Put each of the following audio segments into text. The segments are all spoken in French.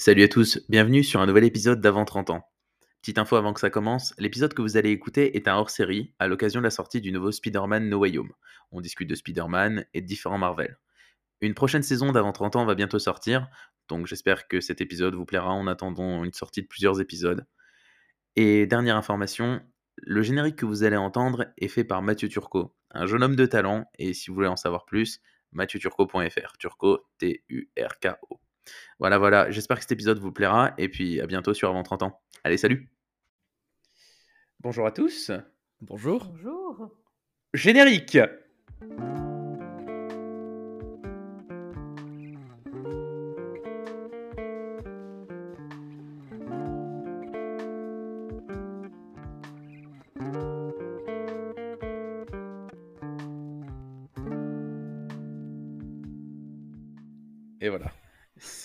Salut à tous, bienvenue sur un nouvel épisode d'Avant 30 ans. Petite info avant que ça commence, l'épisode que vous allez écouter est un hors-série à l'occasion de la sortie du nouveau Spider-Man No Way Home. On discute de Spider-Man et de différents Marvel. Une prochaine saison d'Avant 30 ans va bientôt sortir, donc j'espère que cet épisode vous plaira en attendant une sortie de plusieurs épisodes. Et dernière information, le générique que vous allez entendre est fait par Mathieu Turcot, un jeune homme de talent, et si vous voulez en savoir plus, mathieuturcot.fr, Turco, T-U-R-K-O. Voilà, voilà, j'espère que cet épisode vous plaira, et puis à bientôt sur Avant 30 ans. Allez, salut Bonjour à tous Bonjour. Bonjour. Générique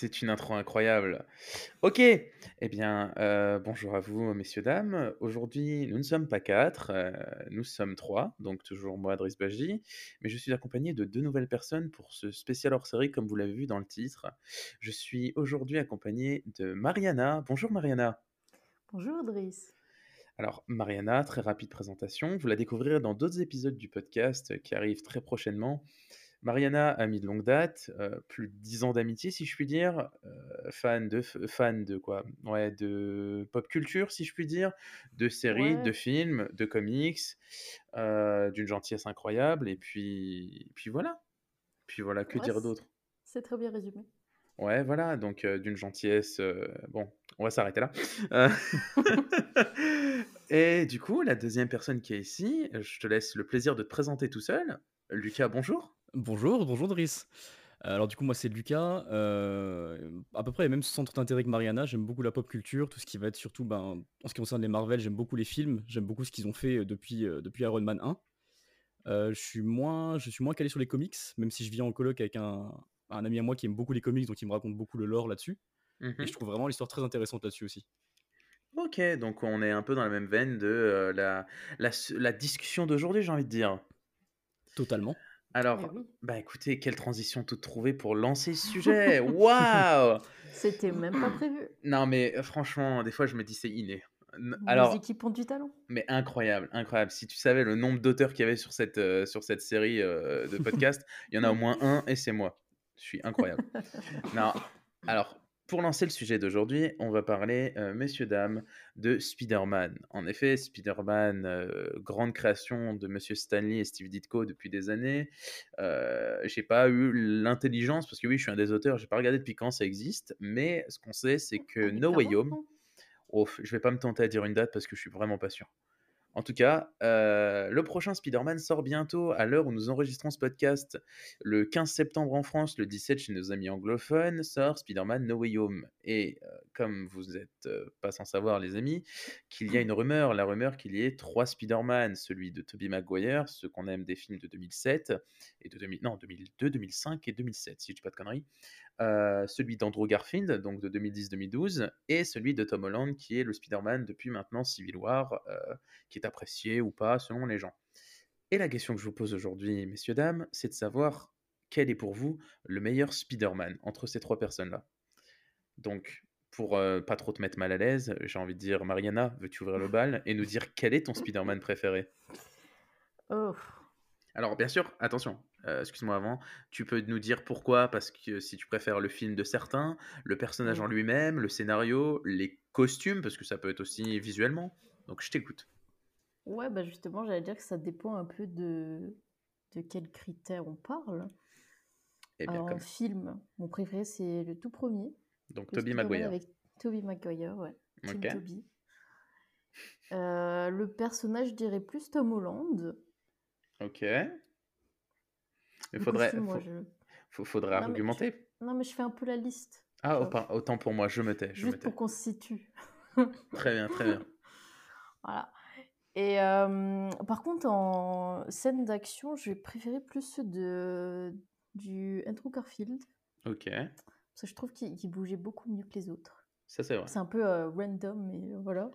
C'est une intro incroyable. Ok, eh bien, euh, bonjour à vous, messieurs, dames. Aujourd'hui, nous ne sommes pas quatre, euh, nous sommes trois, donc toujours moi, Driss Baji, mais je suis accompagné de deux nouvelles personnes pour ce spécial hors-série, comme vous l'avez vu dans le titre. Je suis aujourd'hui accompagné de Mariana. Bonjour Mariana. Bonjour Driss. Alors, Mariana, très rapide présentation, vous la découvrirez dans d'autres épisodes du podcast qui arrivent très prochainement. Mariana, amie de longue date, euh, plus de 10 ans d'amitié, si je puis dire, euh, fan de fan de quoi? Ouais, de pop culture, si je puis dire, de séries, de films, de comics, euh, d'une gentillesse incroyable, et puis, puis voilà. Puis voilà, que ouais, dire d'autre? c'est très bien résumé. Ouais, voilà, donc d'une gentillesse. bon, on va s'arrêter là. Et du coup, la deuxième personne qui est ici, je te laisse le plaisir de te présenter tout seul. Lucas, bonjour. Bonjour, bonjour Driss. Alors du coup moi c'est Lucas, euh, à peu près les mêmes centres d'intérêt que Mariana, j'aime beaucoup la pop culture, tout ce qui va être surtout ben, en ce qui concerne les Marvel, j'aime beaucoup les films, j'aime beaucoup ce qu'ils ont fait euh, depuis, euh, depuis Iron Man 1. Euh, je suis moins, je suis moins calé sur les comics, même si je vis en coloc avec un, un ami à moi qui aime beaucoup les comics, donc il me raconte beaucoup le lore là-dessus, et Mhm. je trouve vraiment l'histoire très intéressante là-dessus aussi. Ok, donc on est un peu dans la même veine de la, la, s- la discussion d'aujourd'hui, j'ai envie de dire. Totalement. Alors, oui, bah écoutez, quelle transition toute trouvée pour lancer ce sujet. Waouh! c'était même pas prévu. Non, mais franchement, des fois je me dis c'est inné. Alors, équipes ont du talent. mais incroyable, incroyable. Si tu savais le nombre d'auteurs qu'il y avait sur cette, euh, sur cette série euh, de podcasts, il y en a au moins un et c'est moi. Je suis incroyable. Non, alors, pour lancer le sujet d'aujourd'hui, on va parler, euh, messieurs, dames, de Spider-Man. En effet, Spider-Man, euh, grande création de monsieur Stanley et Steve Ditko depuis des années. Euh, j'ai pas eu l'intelligence, parce que oui, je suis un des auteurs, j'ai pas regardé depuis quand ça existe, mais ce qu'on sait, c'est que Avec No Way 40 Home, oh, je vais pas me tenter à dire une date parce que je suis vraiment pas sûr. En tout cas, euh, le prochain Spider-Man sort bientôt à l'heure où nous enregistrons ce podcast. Le 15 septembre en France, le 17 chez nos amis anglophones, sort Spider-Man No Way Home. Et euh, comme vous n'êtes pas sans savoir, les amis, qu'il y a une rumeur, la rumeur qu'il y ait trois Spider-Man, celui de Tobey Maguire, ceux qu'on aime des films de 2007, et de 2000, non, 2002, 2005 et 2007, si je dis pas de conneries. Euh, celui d'Andrew Garfield, donc de 2010-2012, et celui de Tom Holland, qui est le Spider-Man depuis maintenant Civil War, euh, qui est apprécié ou pas selon les gens. Et la question que je vous pose aujourd'hui, messieurs, dames, c'est de savoir quel est pour vous le meilleur Spider-Man entre ces trois personnes-là? Donc, pour euh, pas trop te mettre mal à l'aise, j'ai envie de dire, Mariana, veux-tu ouvrir le bal et nous dire quel est ton Spider-Man préféré? Oh, Alors, bien sûr, attention, euh, excuse-moi avant, tu peux nous dire pourquoi, parce que si tu préfères le film de certains, le personnage en lui-même, le scénario, les costumes, parce que ça peut être aussi visuellement. Donc, je t'écoute. Ouais, bah justement, j'allais dire que ça dépend un peu de, de quels critères on parle. Eh bien, Alors, comme. film, mon préféré, c'est le tout premier, Donc, Spider-Man Maguire. avec Tobey Maguire, ouais, Team Ok. Tobey. Euh, le personnage, je dirais plus Tom Holland. Ok. Le faudrait, costume, moi, faut- je... faut- faudrait Non, mais je, argumenter. non, mais je fais un peu la liste, Ah, autant pour moi, je me tais, je me Juste tais. pour qu'on se situe. Très bien, très bien. Voilà. Et euh, par contre, en scène d'action, je vais préférer plus ceux de, du Andrew Garfield. Ok, Parce que je trouve qu'il qu'il bougeait beaucoup mieux que les autres. ça c'est vrai. C'est un peu euh, random, mais voilà.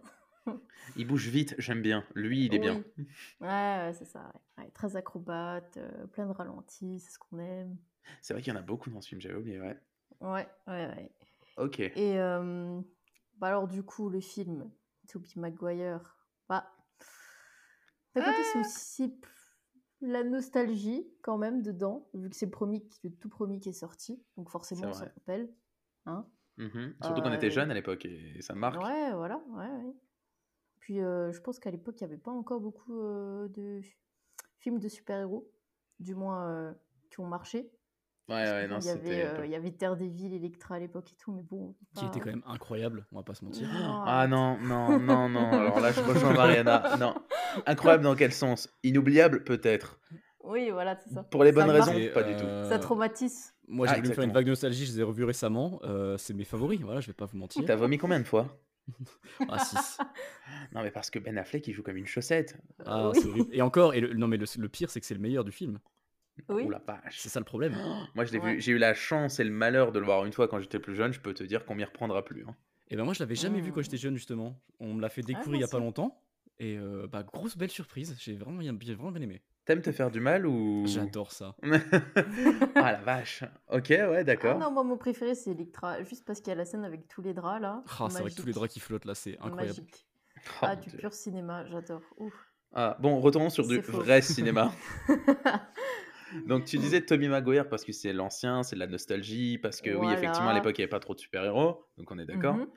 Il bouge vite, j'aime bien. Lui, il est bien. Oui. Ouais, ouais, c'est ça. ouais. Ouais, très acrobate, euh, plein de ralentis, c'est ce qu'on aime. C'est vrai qu'il y en a beaucoup dans ce film, j'avais oublié, ouais. Ouais, ouais, ouais. Ok. Et euh, bah alors du coup, le film Tobey Maguire, bah, d'un côté c'est aussi p- la nostalgie quand même dedans, vu que c'est le, tout premier qui est sorti, donc forcément on s'en rappelle. Hein Mhm. Surtout qu'on était Euh, jeunes à l'époque et ça marque. Ouais, voilà, ouais, ouais. Puis euh, je pense qu'à l'époque, il n'y avait pas encore beaucoup euh, de films de super-héros, du moins euh, qui ont marché. Ouais, ouais, non, il y avait, euh, il y avait Daredevil, Electra à l'époque et tout, mais bon. Qui était quand même incroyable, on va pas se mentir. non, Ah non, non, non, non. Alors là, je rejoins Mariana. Non. Incroyable dans quel sens? Inoubliable, peut-être. Oui, voilà, c'est ça. Pour les Ça bonnes raisons, Et, pas du tout. Ça traumatise. Moi, j'ai Ah, voulu me faire une vague de nostalgie, je les ai revus récemment. euh, c'est mes favoris, voilà, je vais pas vous mentir. T'as vomi combien de fois? Ah, 6. Non, mais parce que Ben Affleck, il joue comme une chaussette. Ah, Oui. c'est horrible. Et encore, et le, non, mais le, le pire, c'est que c'est le meilleur du film. Oui. Oh la vache. C'est ça le problème. Moi, je l'ai Ouais. vu. J'ai eu la chance et le malheur de le voir une fois quand j'étais plus jeune. Je peux te dire qu'on m'y reprendra plus. hein. Et ben moi, je l'avais jamais vu quand Mm. j'étais jeune, justement. On me l'a fait découvrir moi il y a pas longtemps. Et euh, bah, grosse belle surprise. J'ai vraiment, bien- j'ai vraiment bien aimé. T'aimes te faire du mal ou? J'adore ça. Ah la vache. Ok, ouais, Ah d'accord. non, moi, mon préféré, c'est Electra, juste parce qu'il y a la scène avec tous les draps là. Ah, c'est vrai que tous les draps qui flottent là, c'est incroyable. Magique. Oh, Ah, du Dieu. pur cinéma, j'adore. Ah, bon, retournons sur du faux. vrai cinéma. Donc tu disais Tommy Maguire parce que c'est l'ancien, c'est de la nostalgie, parce que oui, effectivement, à l'époque, il n'y avait pas trop de super-héros, donc on est d'accord. Mhm.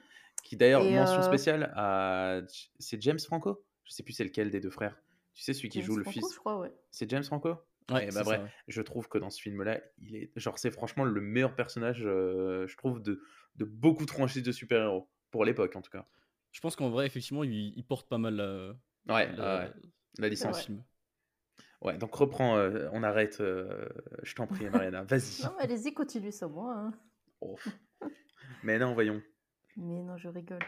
Qui d'ailleurs, mention euh, spéciale à... C'est James Franco? Je sais plus c'est lequel des deux frères. Tu sais, celui qui James joue le fils. je crois, ouais. C'est James Franco? Ouais, bah, bref, ouais. je trouve que dans ce film-là, il est, genre, c'est franchement le meilleur personnage, euh, je trouve, de, de beaucoup de franchises de super-héros pour l'époque, en tout cas. Je pense qu'en vrai, effectivement, il, il porte pas mal la, Ouais, la- ouais, la licence. film. Ouais, donc reprends, euh, on arrête, euh, je t'en prie, Mariana, vas-y. Non, mais allez-y, continue sans moi. hein. Oh. Mais non, voyons. Mais non, je rigole.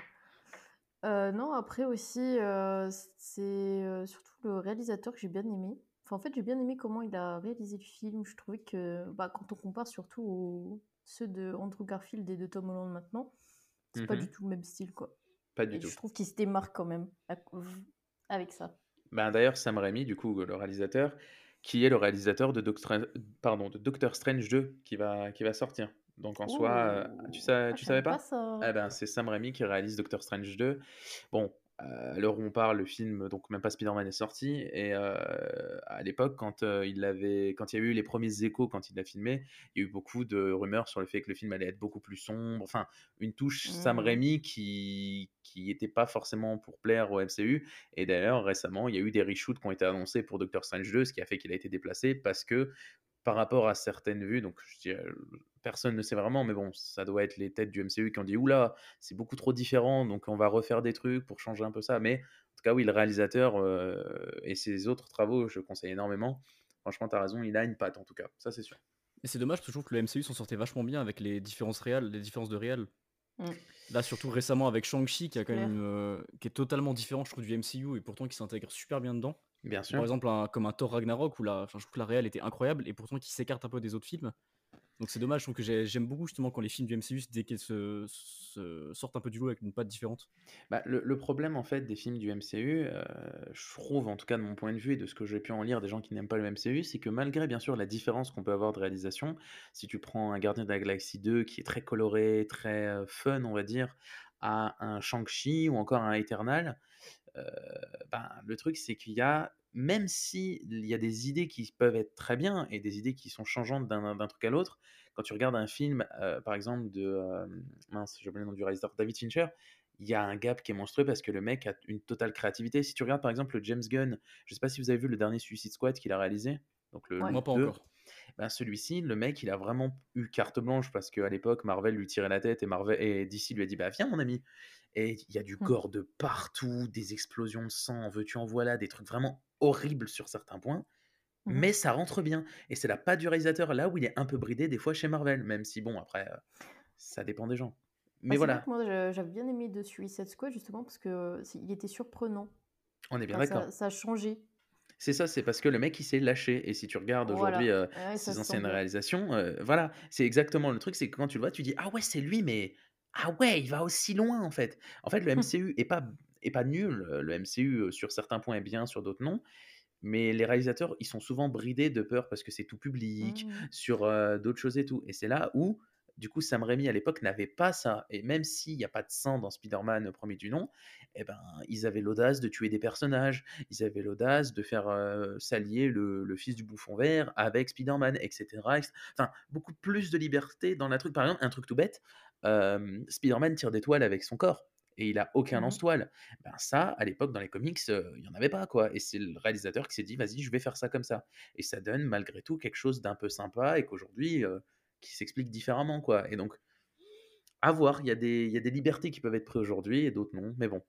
Euh, non, après aussi, euh, c'est euh, surtout le réalisateur que j'ai bien aimé. Enfin, en fait, j'ai bien aimé comment il a réalisé le film. Je trouvais que, bah, quand on compare surtout aux ceux de Andrew Garfield et de Tom Holland maintenant, c'est pas Mhm. du tout le même style, quoi. Pas du Et tout. je trouve qu'il se démarque quand même avec ça. Ben, D'ailleurs, Sam Raimi, du coup, le réalisateur, qui est le réalisateur de Doctor, pardon, de Doctor Strange 2 qui va, qui va sortir. Donc en soi, euh, tu, sais, Ah, tu savais pas? Eh ben, c'est Sam Raimi qui réalise Doctor Strange 2. Bon, euh, à l'heure où on parle, le film, donc même pas Spider-Man est sorti. Et euh, à l'époque, quand, euh, il avait, quand il y a eu les premiers échos, quand il l'a filmé, il y a eu beaucoup de rumeurs sur le fait que le film allait être beaucoup plus sombre. Enfin, une touche Sam Mhm. Raimi qui qui n'était pas forcément pour plaire au MCU. Et d'ailleurs, récemment, il y a eu des reshoots qui ont été annoncés pour Doctor Strange 2, ce qui a fait qu'il a été déplacé parce que par rapport à certaines vues, donc je dirais, personne ne sait vraiment, mais bon, ça doit être les têtes du MCU qui ont dit oula, c'est beaucoup trop différent, donc on va refaire des trucs pour changer un peu ça. Mais en tout cas, oui, le réalisateur euh, et ses autres travaux, je conseille énormément. Franchement, tu as raison, il a une patte en tout cas, ça c'est sûr. Et c'est dommage parce que je trouve que le MCU s'en sortait vachement bien avec les différences réelles, les différences de réel. Mm. Là, surtout récemment avec Shang-Chi, qui, a quand même, euh, qui est totalement différent, je trouve, du MCU et pourtant qui s'intègre super bien dedans. Bien sûr. Par exemple, un- comme un Thor Ragnarok où la, je trouve que la réelle était incroyable et pourtant qui s'écarte un peu des autres films. Donc c'est dommage, je trouve que j'ai- j'aime beaucoup justement quand les films du MCU, dès qu'ils se, se sortent un peu du lot avec une patte différente. Bah, le, le problème en fait des films du MCU, euh, je trouve en tout cas de mon point de vue et de ce que j'ai pu en lire des gens qui n'aiment pas le MCU, c'est que malgré bien sûr la différence qu'on peut avoir de réalisation, si tu prends un Gardien de la Galaxie 2 qui est très coloré, très euh, fun on va dire, à un Shang-Chi ou encore un Eternal, ben, le truc c'est qu'il y a, même si il y a des idées qui peuvent être très bien et des idées qui sont changeantes d'un d'un truc à l'autre, quand tu regardes un film euh, par exemple de, euh, mince j'ai oublié le nom du réalisateur, David Fincher, il y a un gap qui est monstrueux parce que le mec a une totale créativité. Si tu regardes par exemple le James Gunn, je sais pas si vous avez vu le dernier Suicide Squad qu'il a réalisé, donc le, Ouais. Moi, pas 2, encore. ben celui-ci, le mec, il a vraiment eu carte blanche parce qu'à l'époque, Marvel lui tirait la tête et, Marvel, et DC lui a dit Bah, viens, mon ami. Et il y a du Hmm. gore de partout, des explosions de sang, en veux-tu, en voilà, des trucs vraiment horribles sur certains points. Mhm. Mais ça rentre bien. Et c'est la patte du réalisateur, là où il est un peu bridé des fois chez Marvel, même si, bon, après, euh, ça dépend des gens. Mais voilà, moi, j'avais bien aimé de Suicide Squad justement parce que c'est- il était surprenant. on est bien Enfin, d'accord. ça, ça a changé. C'est ça, c'est parce que le mec, il s'est lâché. Et si tu regardes Voilà. aujourd'hui euh, Ouais, ses se anciennes réalisations, euh, voilà, c'est exactement le truc, c'est que quand tu le vois, tu dis ah ouais, c'est lui, mais ah ouais, il va aussi loin en fait. En fait, le MCU est pas est pas nul. euh, Le MCU sur certains points est bien, sur d'autres non. Mais les réalisateurs, ils sont souvent bridés de peur parce que c'est tout public, Mm. sur euh, d'autres choses et tout. Et c'est là où Du coup, Sam Raimi à l'époque n'avait pas ça. Et même s'il n'y a pas de sang dans Spider-Man premier du nom, eh ben, ils avaient l'audace de tuer des personnages, ils avaient l'audace de faire euh, s'allier le, le fils du bouffon vert avec Spider-Man, etc., etc. Enfin, beaucoup plus de liberté dans la truc. Par exemple, un truc tout bête, euh, Spider-Man tire des toiles avec son corps et il a aucun Mhm. lance-toile. Ben ça, à l'époque, dans les comics, euh, il y en avait pas, quoi. Et c'est le réalisateur qui s'est dit, vas-y, je vais faire ça comme ça. Et ça donne malgré tout quelque chose d'un peu sympa et qu'aujourd'hui, euh, qui s'explique différemment, quoi. Et donc, à voir, il y, y a des libertés qui peuvent être prises aujourd'hui et d'autres non. Mais bon.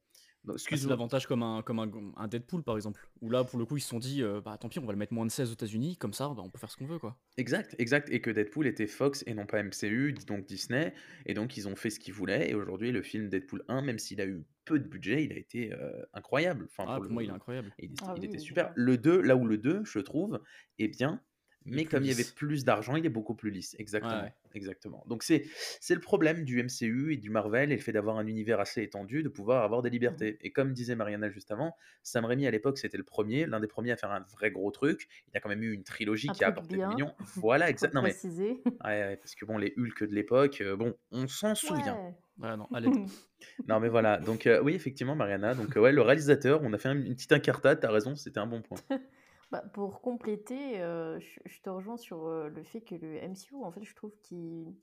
Excuse-moi. l'avantage comme un, comme un, un Deadpool par exemple. Où là, pour le coup, ils se sont dit, euh, bah tant pis, on va le mettre moins de 16 aux États-Unis, comme ça, bah, on peut faire ce qu'on veut quoi. Exact, exact. Et que Deadpool était Fox et non pas MCU, donc Disney. Et donc, ils ont fait ce qu'ils voulaient. Et aujourd'hui, le film Deadpool 1, même s'il a eu peu de budget, il a été euh, incroyable. Enfin, Ah, pour pour le- moi, il est incroyable. Il, était- Ah il oui, était oui, super. Le 2, là où le 2, je trouve, est bien, mais plus comme il y avait plus d'argent, il est beaucoup plus lisse. Exactement. ouais. Exactement. Donc c'est c'est le problème du MCU et du Marvel et le fait d'avoir un univers assez étendu, de pouvoir avoir des Mhm. libertés. Et comme disait Mariana juste avant, Sam Raimi à l'époque c'était le premier, l'un des premiers à faire un vrai gros truc. Il a quand même eu une trilogie Un qui a apporté bien. des millions. Voilà, Faut exact. Non mais préciser. ouais, ouais, parce que bon les Hulk de l'époque, euh, bon, on s'en souvient. Ouais. Ouais, non, à l'aide. Non mais voilà. Donc euh, oui effectivement Mariana. Donc euh, ouais le réalisateur, on a fait une petite incartade. T'as raison, c'était un bon point. Bah, pour compléter, euh, je, je te rejoins sur euh, le fait que le MCU, en fait, je trouve qu'ils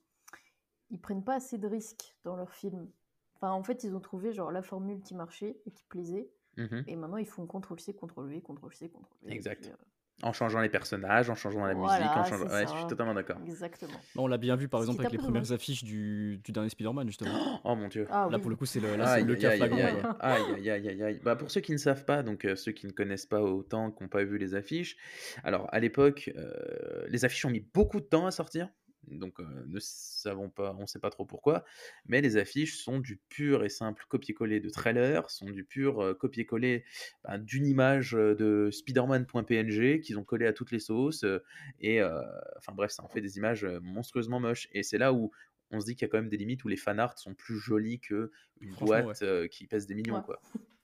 ils prennent pas assez de risques dans leurs films. Enfin, en fait, ils ont trouvé genre la formule qui marchait et qui plaisait, Mhm. et maintenant ils font CTRL-C, CTRL-V, CTRL-C, CTRL-V. et Exact. puis, euh, En changeant les personnages, en changeant la musique, en changeant. Ouais, je suis totalement d'accord. Exactement. Bah, on l'a bien vu par exemple avec les premières dommage. affiches du, du dernier Spider-Man justement. Oh mon dieu. Ah Là oui. pour le coup, c'est le, là, c'est Aïe, le aïe, cas aïe, aïe, flagrant. aïe, quoi. aïe, aïe, aïe, aïe, aïe. Bah, pour ceux qui ne savent pas, donc euh, ceux qui ne connaissent pas autant, qui n'ont pas vu les affiches, alors à l'époque, euh, les affiches ont mis beaucoup de temps à sortir, donc euh, ne savons pas, on ne sait pas trop pourquoi, mais les affiches sont du pur et simple copier-coller de trailer, sont du pur euh, copier-coller bah, d'une image euh, de Spider-Man.png qu'ils ont collé à toutes les sauces, euh, et euh, enfin bref, ça en fait des images monstrueusement moches, et c'est là où on se dit qu'il y a quand même des limites où les fanarts sont plus jolis que une boîte euh, qui pèse des millions, Ouais. quoi.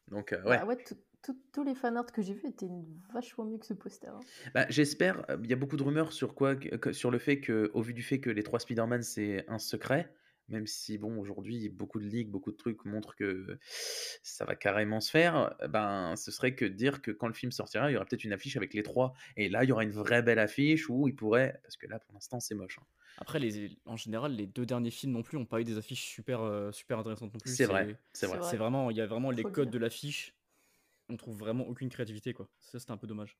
Donc, euh, ouais. Bah ouais, tout- tout- tous les fanarts que j'ai vus étaient vachement mieux que ce poster. hein. Bah, j'espère. euh, Il y a beaucoup de rumeurs sur quoi, que- que- sur le fait que, au vu du fait que les trois Spider-Man c'est un secret, même si bon aujourd'hui beaucoup de leaks, beaucoup de trucs montrent que ça va carrément se faire. euh, Ben, ce serait que de dire que quand le film sortira, il y aura peut-être une affiche avec les trois, et là il y aura une vraie belle affiche où il pourrait, parce que là pour l'instant c'est moche. hein. Après, les, en général, les deux derniers films non plus ont pas eu des affiches super, euh, super intéressantes non plus. C'est vrai, c'est vrai. C'est vraiment, il y a vraiment les codes de l'affiche. On trouve vraiment aucune créativité quoi. Ça c'était un peu dommage.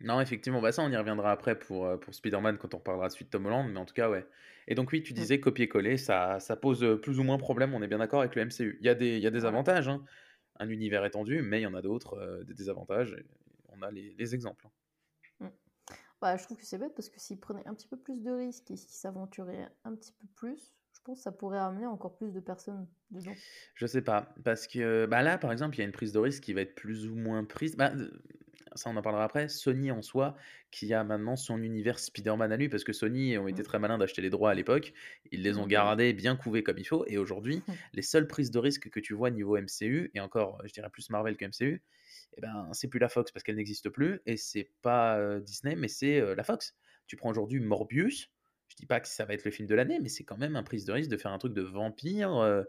Non, effectivement, bah ça on y reviendra après pour, euh, pour Spider-Man quand on reparlera de suite Tom Holland, mais en tout cas, ouais. Et donc, oui, tu Mm. disais copier-coller, ça, ça pose euh, plus ou moins problème, on est bien d'accord avec le MCU. Il y a des, il y a des Voilà. avantages, hein, un univers étendu, mais il y en a d'autres, euh, des désavantages, et on a les, les exemples. Bah, je trouve que c'est bête parce que s'ils prenaient un petit peu plus de risques et s'ils s'aventuraient un petit peu plus, pense que ça pourrait amener encore plus de personnes dedans. Je sais pas, parce que bah là, par exemple, il y a une prise de risque qui va être plus ou moins prise. Bah, ça, on en parlera après. Sony en soi, qui a maintenant son univers Spider-Man à lui, parce que Sony ont été Mm. très malins d'acheter les droits à l'époque. Ils les ont Mhm. gardés bien couvés comme il faut. Et aujourd'hui, Mm. les seules prises de risque que tu vois niveau MCU, et encore, je dirais plus Marvel que MCU, eh ben, c'est plus la Fox parce qu'elle n'existe plus, et c'est pas euh, Disney, mais c'est euh, la Fox. Tu prends aujourd'hui Morbius. Je dis pas que ça va être le film de l'année, mais c'est quand même un prise de risque de faire un truc de vampire euh,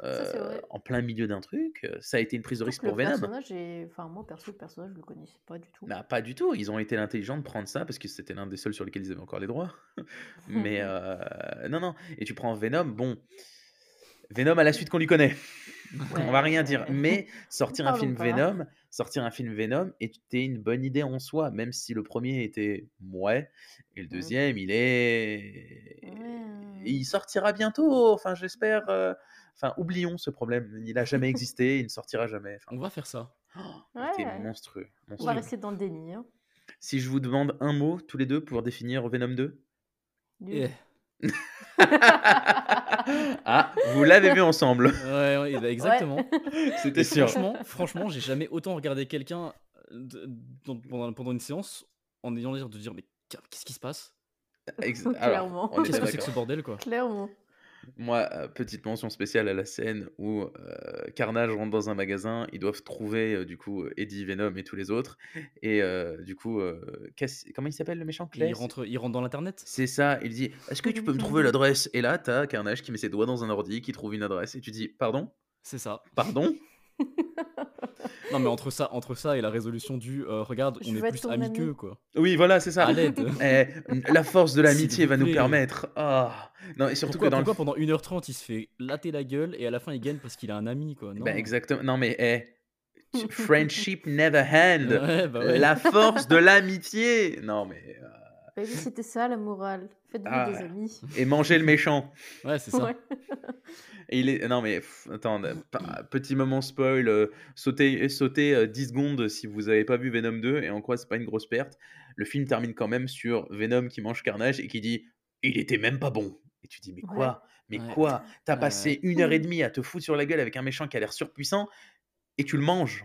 Ça, euh, en plein milieu d'un truc. Euh, Ça a été une prise de risque pour Venom. personnage est... Enfin, moi, perso, le personnage, je le connaissais pas du tout. Bah, pas du tout. Ils ont été intelligents de prendre ça parce que c'était l'un des seuls sur lesquels ils avaient encore les droits. Mais euh, non, non. Et tu prends Venom, bon. Venom à la suite qu'on lui connaît. On va rien dire. Mais sortir un film pas. Venom, sortir un film Venom était une bonne idée en soi, même si le premier était ouais et le Mm. deuxième il est. Ouais. Il sortira bientôt. Enfin, j'espère. euh, Enfin, oublions ce problème. Il a jamais existé. Il ne sortira jamais. Enfin, On va faire ça. était Ouais. monstrueux. On va rester dans le déni. Hein. Si je vous demande un mot tous les deux pour définir Venom 2 Nul. Ah, vous l'avez vu ensemble. Ouais, ouais, bah, exactement. C'était sûr. franchement, franchement, j'ai jamais autant regardé quelqu'un dans- pendant, pendant une séance en ayant l'air de dire mais qu'est-ce qui se passe? Ex- Clairement. Alors, on Qu'est-ce que c'est que ce bordel quoi? Clairement. Moi, euh, petite mention spéciale à la scène où euh, Carnage rentre dans un magasin, ils doivent trouver euh, du coup Eddie, Venom et tous les autres. Et du coup, comment il s'appelle le méchant? Il Claes? rentre, il rentre dans l'internet? C'est ça, il dit Est-ce que tu peux me trouver l'adresse Et là, t'as Carnage qui met ses doigts dans un ordi, qui trouve une adresse, et tu dis Pardon? C'est ça. Pardon Non, mais entre ça, entre ça et la résolution du euh, regarde, Je on est plus amis ami. qu'eux, quoi. Oui, voilà, c'est ça. À l'aide. Eh, la force de l'amitié va nous permettre. Ah. Non, et surtout Pourquoi, que dans le pendant 1h30 il se fait latter la gueule et à la fin il gagne parce qu'il a un ami, quoi? Non. Bah, exactement. Non, mais eh, friendship never end. Ouais, bah ouais. La force de l'amitié. Non, mais. euh, Bah oui, c'était ça la morale. Faites-vous Ah. des amis. Et manger le méchant. Ouais, c'est ça. Ouais. Et il est... Non, mais pff, attends, euh, petit moment spoil. euh, sautez sautez, euh, 10 secondes si vous avez pas vu Venom 2, et en quoi c'est pas une grosse perte. Le film termine quand même sur Venom qui mange Carnage et qui dit Il était même pas bon. Et tu dis Mais quoi? Mais Ouais. quoi? T'as Ouais, passé une heure et demie à te foutre sur la gueule avec un méchant qui a l'air surpuissant et tu le manges.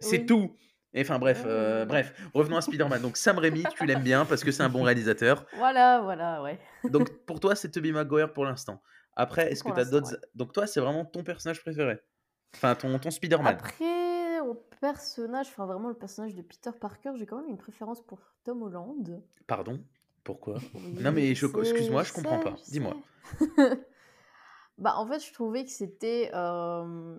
C'est Oui. tout. Et Enfin bref, euh, Ouais. bref, revenons à Spider-Man. Donc Sam Raimi, tu l'aimes bien parce que c'est un bon réalisateur. Voilà, voilà, ouais. Donc pour toi, c'est Tobey Maguire pour l'instant. Après, est-ce que tu as d'autres. ouais. Donc toi, c'est vraiment ton personnage préféré Enfin, ton, ton Spider-Man. Après, au personnage, enfin vraiment le personnage de Peter Parker, j'ai quand même une préférence pour Tom Holland. Pardon? Pourquoi? Oui, Non, mais je- excuse-moi, je comprends sais, pas. Dis-moi. bah, en fait, je trouvais que c'était. euh,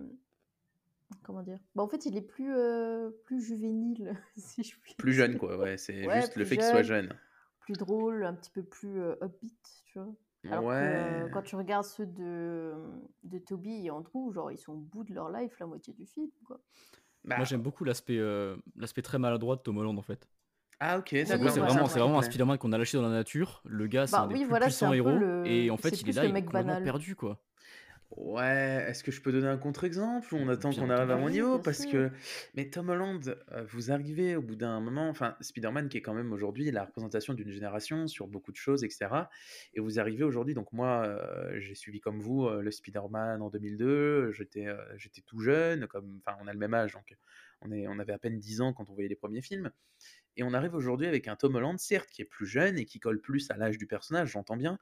Comment dire bah, En fait, il est plus, euh, plus juvénile, si je puis Plus jeune, quoi. Ouais, c'est Ouais, juste le fait qu'il soit jeune. Plus drôle, un petit peu plus euh, upbeat, tu vois. Alors que ouais. euh, quand tu regardes ceux de, de Toby et Andrew, genre, ils sont au bout de leur life la moitié du film, quoi. Bah, Moi j'aime beaucoup l'aspect euh, l'aspect très maladroit de Tom Holland en fait. Ah, ok, Oui, C'est vraiment, ouais. vraiment un. Spider-Man qu'on a lâché dans la nature. Le gars, c'est Bah un des oui, plus voilà, c'est puissants un héros. le- Et en fait, il est là, il est complètement perdu quoi. Ouais, est-ce que je peux donner un contre-exemple? Ou on attend Bien qu'on arrive à mon niveau bien Parce sûr. que, mais Tom Holland, euh, vous arrivez au bout d'un moment, enfin, Spider-Man qui est quand même aujourd'hui la représentation d'une génération sur beaucoup de choses, etc. Et vous arrivez aujourd'hui, donc moi, euh, j'ai suivi comme vous euh, le Spider-Man en 2002, j'étais euh, j'étais tout jeune, comme, enfin, on a le même âge, donc on, est, on avait à peine 10 ans quand on voyait les premiers films. Et on arrive aujourd'hui avec un Tom Holland, certes, qui est plus jeune et qui colle plus à l'âge du personnage, j'entends bien.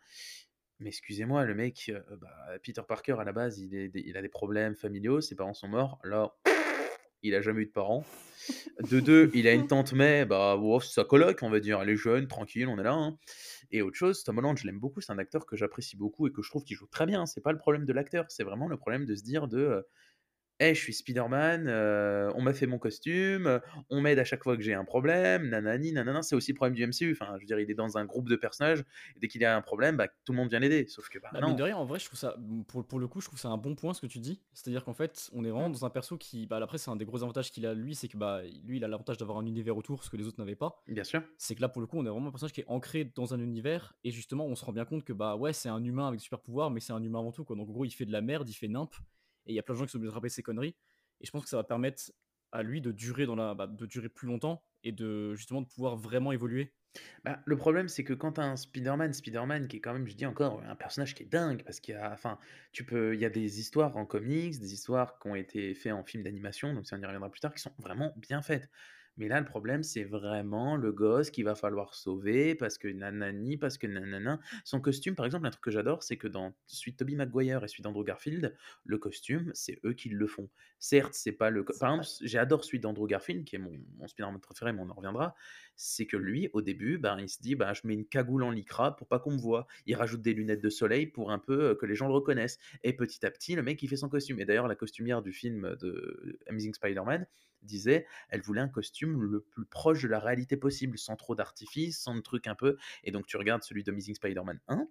Mais excusez-moi, le mec, bah, Peter Parker, à la base, il, a des problèmes familiaux, ses parents sont morts. Là, il a jamais eu de parents. De deux, il a une tante May, bah, wow, c'est sa coloc, on va dire. Elle est jeune, tranquille, on est là. hein. Et autre chose, Tom Holland, je l'aime beaucoup, c'est un acteur que j'apprécie beaucoup et que je trouve qu'il joue très bien. C'est pas le problème de l'acteur, c'est vraiment le problème de se dire de. Hey, je suis Spider-Man, euh, on m'a fait mon costume, euh, on m'aide à chaque fois que j'ai un problème, nanani, nanana. C'est aussi le problème du MCU. Enfin, je veux dire, il est dans un groupe de personnages, et dès qu'il a un problème, bah, tout le monde vient l'aider. Sauf que, bah, Bah, non. de rien, en vrai, je trouve ça, pour, pour le coup, je trouve ça un bon point ce que tu dis. C'est-à-dire qu'en fait, on est vraiment dans un perso qui, bah, après, c'est un des gros avantages qu'il a lui, c'est que bah, lui, il a l'avantage d'avoir un univers autour, ce que les autres n'avaient pas. Bien sûr. C'est que là, pour le coup, on est vraiment un personnage qui est ancré dans un univers, et justement, on se rend bien compte que bah ouais, c'est un humain avec super pouvoir, mais c'est un humain avant tout, quoi. Donc en gros, il fait de la merde, il fait nimp, et il y a plein de gens qui sont obligés de rappeler ses conneries. Et je pense que ça va permettre à lui de durer dans la, bah, de durer plus longtemps et de justement de pouvoir vraiment évoluer. Bah, le problème, c'est que quand tu as un Spider-Man, Spider-Man qui est quand même, je dis encore, un personnage qui est dingue, parce qu'il y a, enfin, tu peux, y a des histoires en comics, des histoires qui ont été faites en film d'animation, donc ça on y reviendra plus tard, qui sont vraiment bien faites. Mais là, le problème, c'est vraiment le gosse qu'il va falloir sauver, parce que nanani, parce que nanana. Son costume, par exemple, un truc que j'adore, c'est que dans celui de Tobey Maguire et celui d'Andrew Garfield, le costume, c'est eux qui le font. Certes, c'est pas le. Par vrai. exemple, j'adore celui d'Andrew Garfield, qui est mon, mon Spider-Man préféré, mais on en reviendra. C'est que lui, au début, ben, il se dit ben, je mets une cagoule en lycra pour pas qu'on me voit. Il rajoute des lunettes de soleil pour un peu euh, que les gens le reconnaissent. Et petit à petit, le mec, il fait son costume. Et d'ailleurs, la costumière du film de Amazing Spider-Man disait elle voulait un costume le plus proche de la réalité possible, sans trop d'artifice, sans de trucs un peu. Et donc, tu regardes celui d'Amazing Spider-Man 1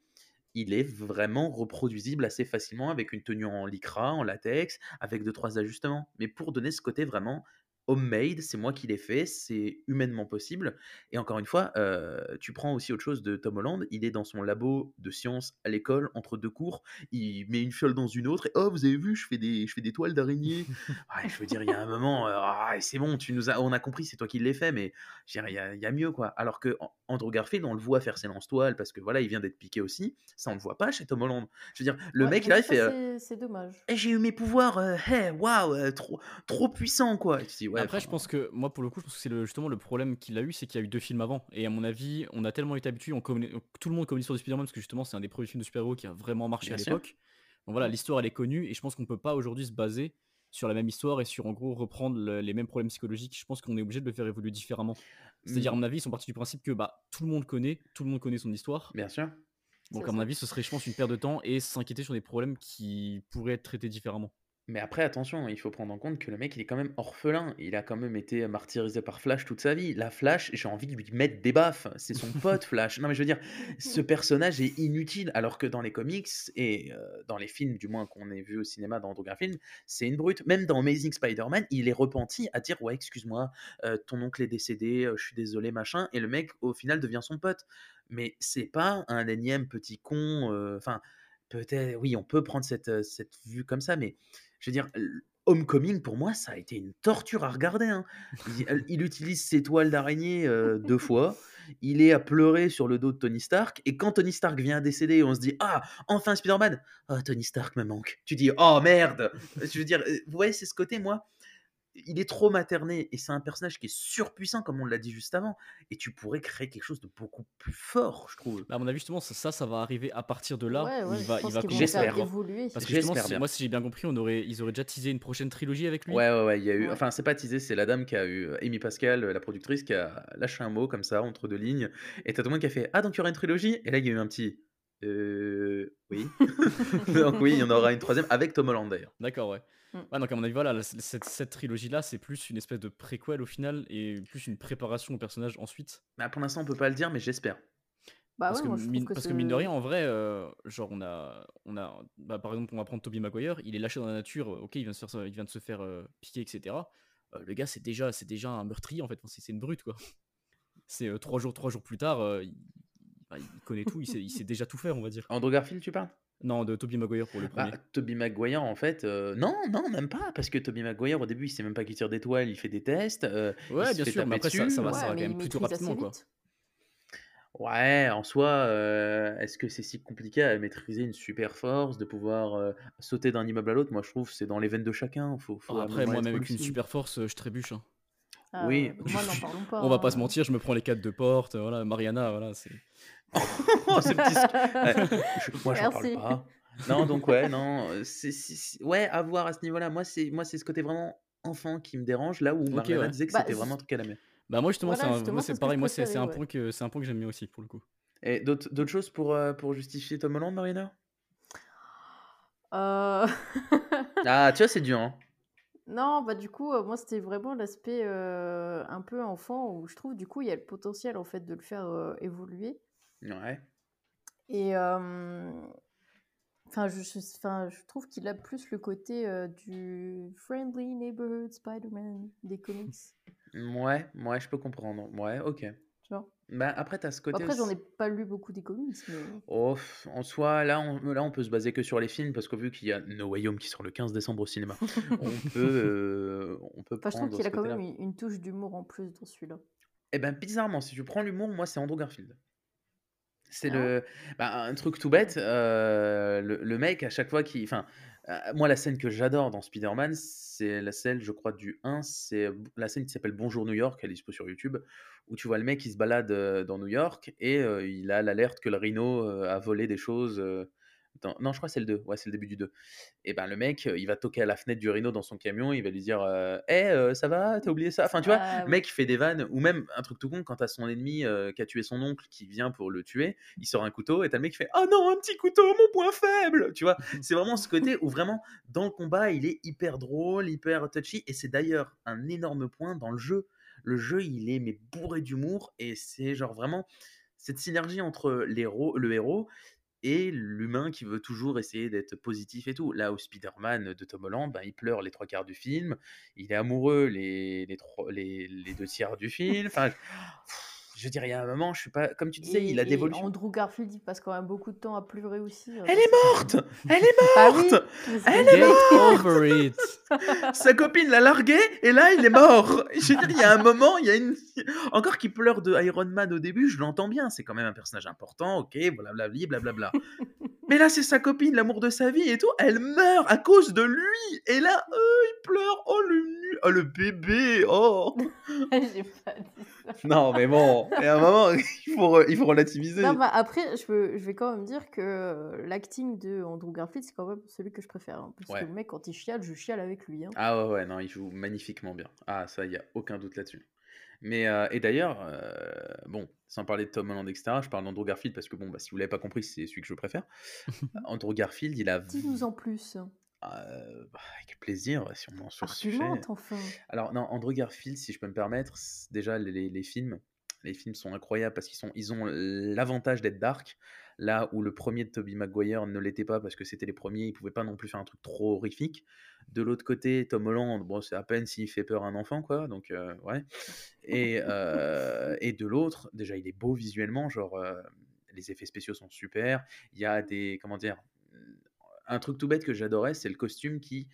il est vraiment reproduisible assez facilement avec une tenue en lycra, en latex, avec deux trois ajustements. Mais pour donner ce côté vraiment homemade, c'est moi qui l'ai fait, c'est humainement possible. Et encore une fois, euh, tu prends aussi autre chose de Tom Holland, il est dans son labo de sciences à l'école, entre deux cours, il met une fiole dans une autre, et oh, vous avez vu, je fais des, je fais des toiles d'araignée. Ouais, je veux dire, il y a un moment, euh, ah, c'est bon, tu nous as, on a compris, c'est toi qui l'as fait, mais il y a, il y a mieux, quoi. Alors que An- Andrew Garfield, on le voit faire ses lance-toiles, parce que voilà, il vient d'être piqué aussi, ça on le voit pas chez Tom Holland. Je veux dire, le Ouais, mec, il ça, fait... euh, c'est- dommage. Eh, j'ai eu mes pouvoirs, euh, hey, waouh, trop, trop puissant, quoi. Et tu dis, ouais, Après, je pense que moi, pour le coup, je pense que c'est justement le problème qu'il a eu, c'est qu'il y a eu deux films avant. Et à mon avis, on a tellement été habitué, on communique- tout le monde communique sur du Spider-Man parce que justement, c'est un des premiers films de super-héros qui a vraiment marché bien à l'époque. Donc voilà, l'histoire elle est connue et je pense qu'on peut pas aujourd'hui se baser sur la même histoire et sur en gros reprendre le- les mêmes problèmes psychologiques. Je pense qu'on est obligé de le faire évoluer différemment. C'est-à-dire, à Mm, mon avis, ils sont partis du principe que bah, tout le monde connaît, tout le monde connaît son histoire. Bien sûr. Donc, à mon avis, ce serait, je pense, une perte de temps et s'inquiéter sur des problèmes qui pourraient être traités différemment. Mais après, attention, il faut prendre en compte que le mec, il est quand même orphelin. Il a quand même été martyrisé par Flash toute sa vie. La Flash, j'ai envie de lui mettre des baffes. C'est son pote, Flash. Non, mais je veux dire, ce personnage est inutile. Alors que dans les comics et euh, dans les films, du moins qu'on ait vu au cinéma dans Andrew Garfield, c'est une brute. Même dans Amazing Spider-Man, il est repenti à dire Ouais, excuse-moi, euh, ton oncle est décédé, euh, je suis désolé, machin. Et le mec, au final, devient son pote. Mais c'est pas un énième petit con. Enfin, peut-être, oui, on peut prendre cette, cette vue comme ça, mais je veux dire, Homecoming, pour moi, ça a été une torture à regarder. hein. Il, utilise ses toiles d'araignée euh, deux fois. Il est à pleurer sur le dos de Tony Stark. Et quand Tony Stark vient à décéder, on se dit Ah, enfin Spider-Man Ah, Tony Stark me manque. Tu dis Oh merde Je veux dire, euh, vous voyez, c'est ce côté, moi. Il est trop materné et c'est un personnage qui est surpuissant, comme on l'a dit juste avant. Et tu pourrais créer quelque chose de beaucoup plus fort, je trouve. Bah, à mon avis, justement, ça, ça, ça va arriver à partir de là Ouais, où ouais, il va, il va J'espère. à... évoluer. Parce que justement, si- moi, si j'ai bien compris, on aurait, ils auraient déjà teasé une prochaine trilogie avec lui. Ouais, ouais, ouais, il y a eu. Ouais. Enfin, c'est pas teasé, c'est la dame qui a eu. Amy Pascal, la productrice, qui a lâché un mot comme ça, entre deux lignes. Et t'as tout le monde qui a fait Ah, donc il y aura une trilogie? Et là, il y a eu un petit. Euh. Oui. donc, oui, il y en aura une troisième avec Tom Holland d'ailleurs. D'accord, ouais. Mm. Ouais, donc à mon avis, voilà, cette, cette trilogie-là, c'est plus une espèce de préquel au final et plus une préparation au personnage ensuite. Bah, pour l'instant, on peut pas le dire, mais j'espère. Bah parce, ouais, que moi je mine, trouve que parce que mine de rien, en vrai, euh, genre on a, on a bah, par exemple, on va prendre Toby Maguire, il est lâché dans la nature, euh, ok, il vient de se faire, il vient de se faire euh, piquer, etc. Euh, le gars, c'est déjà, c'est déjà un meurtrier en fait, Enfin, c'est c'est une brute quoi. C'est euh, trois jours, trois jours plus tard, euh, il, bah, il connaît tout, il sait, il sait déjà tout faire, on va dire. Andrew Garfield, tu parles? Non, de Toby Maguire pour le Bah, premier. Toby Maguire, en fait, euh, non, non, même pas, parce que Toby Maguire, au début, il sait même pas qu'il tire des toiles, il fait des tests. euh, ouais, bien sûr, mais après ça, dessus, ça va, ça va quand même plutôt rapidement quoi. Ouais, en soi, euh, est-ce que c'est si compliqué à maîtriser une super force, de pouvoir euh, sauter d'un immeuble à l'autre? Moi, je trouve que c'est dans les veines de chacun. Faut, faut Oh, après, moi, même avec une super force, je trébuche. hein. Ah, Oui. Moi, n'en parlons pas. On va pas se hein. mentir, je me prends les quatre de porte, voilà, Mariana, voilà, c'est. Oh, ce petit je- moi, j'en parle Merci. pas. Non, donc ouais, non, euh, c'est, c'est- c'est- ouais, à voir à ce niveau-là. Moi, c'est, moi, c'est ce côté vraiment enfant qui me dérange, là où Ok, Mariana ouais. disait que Bah, c'était je- vraiment un truc à la main. Bah moi justement, Voilà, c'est un- justement, moi, c'est pareil, je moi c'est c'est un point que c'est un point que j'aime bien aussi pour le coup. Et d'autres, d'autres choses pour, euh, pour justifier Tom Holland, Mariana Euh, Ah, tu vois, c'est dur. Hein. Non, bah du coup, euh, moi c'était vraiment l'aspect euh, un peu enfant où je trouve du coup il y a le potentiel en fait de le faire euh, évoluer. Ouais. Et euh, enfin, je, je- je trouve qu'il a plus le côté euh, du friendly neighborhood Spider-Man des comics. Ouais, ouais, je peux comprendre. Ouais, ok. Tu vois? Bah, après, t'as ce côté. Après, j'en ai pas lu beaucoup des comics, mais Oh, en soi, là on, là, on peut se baser que sur les films parce que vu qu'il y a No Way Home qui sort le 15 décembre au cinéma, on peut, euh, on peut enfin, je trouve qu'il a quand même une, une touche d'humour en plus dans celui-là. Eh ben, bizarrement, si tu prends l'humour, moi, c'est Andrew Garfield. C'est Ah ouais? le, bah, un truc tout bête. le, le mec, à chaque fois qu'il. Enfin, euh, moi, la scène que j'adore dans Spider-Man, c'est la scène, je crois, du 1. C'est la scène qui s'appelle Bonjour New York, elle est dispo sur YouTube, où tu vois le mec qui se balade dans New York et il a l'alerte que le rhino a volé des choses. Dans- Non, je crois que c'est le 2. Ouais, c'est le début du 2. Et ben, le mec, euh, il va toquer à la fenêtre du rhino dans son camion, il va lui dire euh, Eh, euh, ça va? T'as oublié ça Enfin, tu vois, Ah le mec fait des vannes, ou même un truc tout con, quand t'as son ennemi euh, qui a tué son oncle qui vient pour le tuer, il sort un couteau et t'as le mec qui fait Oh non, un petit couteau, mon point faible Tu vois, c'est vraiment ce côté où vraiment, dans le combat, il est hyper drôle, hyper touchy, et c'est d'ailleurs un énorme point dans le jeu. Le jeu, il est mais bourré d'humour, et c'est genre vraiment cette synergie entre le héros et l'humain qui veut toujours essayer d'être positif et tout. Là où Spider-Man de Tom Holland, ben, il pleure les trois quarts du film, il est amoureux les, les, trois- les, les deux tiers du film. Je veux dire, il y a un moment, je suis pas. Comme tu disais, Et, il a d'évolution. Andrew Garfield, il passe quand même beaucoup de temps à pleurer aussi. euh, Elle est ses morte. Elle est Bah morte Elle est Get vérités. over it. Sa copine l'a largué et là, il est mort. Je veux dire, il y a un moment, il y a une. Encore qu'il pleure de Iron Man au début, je l'entends bien. C'est quand même un personnage important, ok, blablabla, blablabla. Mais là, c'est sa copine, l'amour de sa vie et tout. Elle meurt à cause de lui. Et là, euh, il pleure. Oh le nu, oh le bébé, oh. J'ai pas dit ça. Non, mais bon, et à un moment, il faut, il faut relativiser. Non, bah après, je, veux- je vais quand même dire que euh, l'acting de Andrew Garfield, c'est quand même celui que je préfère. hein, parce Ouais. que le mec, quand il chiale, je chiale avec lui. hein. Ah ouais, ouais, non, il joue magnifiquement bien. Ah, ça, il n'y a aucun doute là-dessus. Mais, euh, et d'ailleurs, euh, bon, sans parler de Tom Holland, etc., je parle d'Andrew Garfield parce que, bon, bah, si vous l'avez pas compris, c'est celui que je préfère. Andrew Garfield, il a. Dis-nous en plus. Euh, bah, avec plaisir, si on en sur ce sujet. Enfin. Alors, non, Andrew Garfield, si je peux me permettre, déjà, les, les- les films, les films sont incroyables parce qu'ils sont, ils ont l'avantage d'être dark, là où le premier de Tobey Maguire ne l'était pas parce que c'était les premiers, ils pouvaient pas non plus faire un truc trop horrifique. De l'autre côté, Tom Holland, bon, c'est à peine s'il fait peur à un enfant, quoi, donc, euh, ouais. Et, euh, et de l'autre, déjà, il est beau visuellement, genre, euh, les effets spéciaux sont super, il y a des, comment dire, un truc tout bête que j'adorais, c'est le costume qui,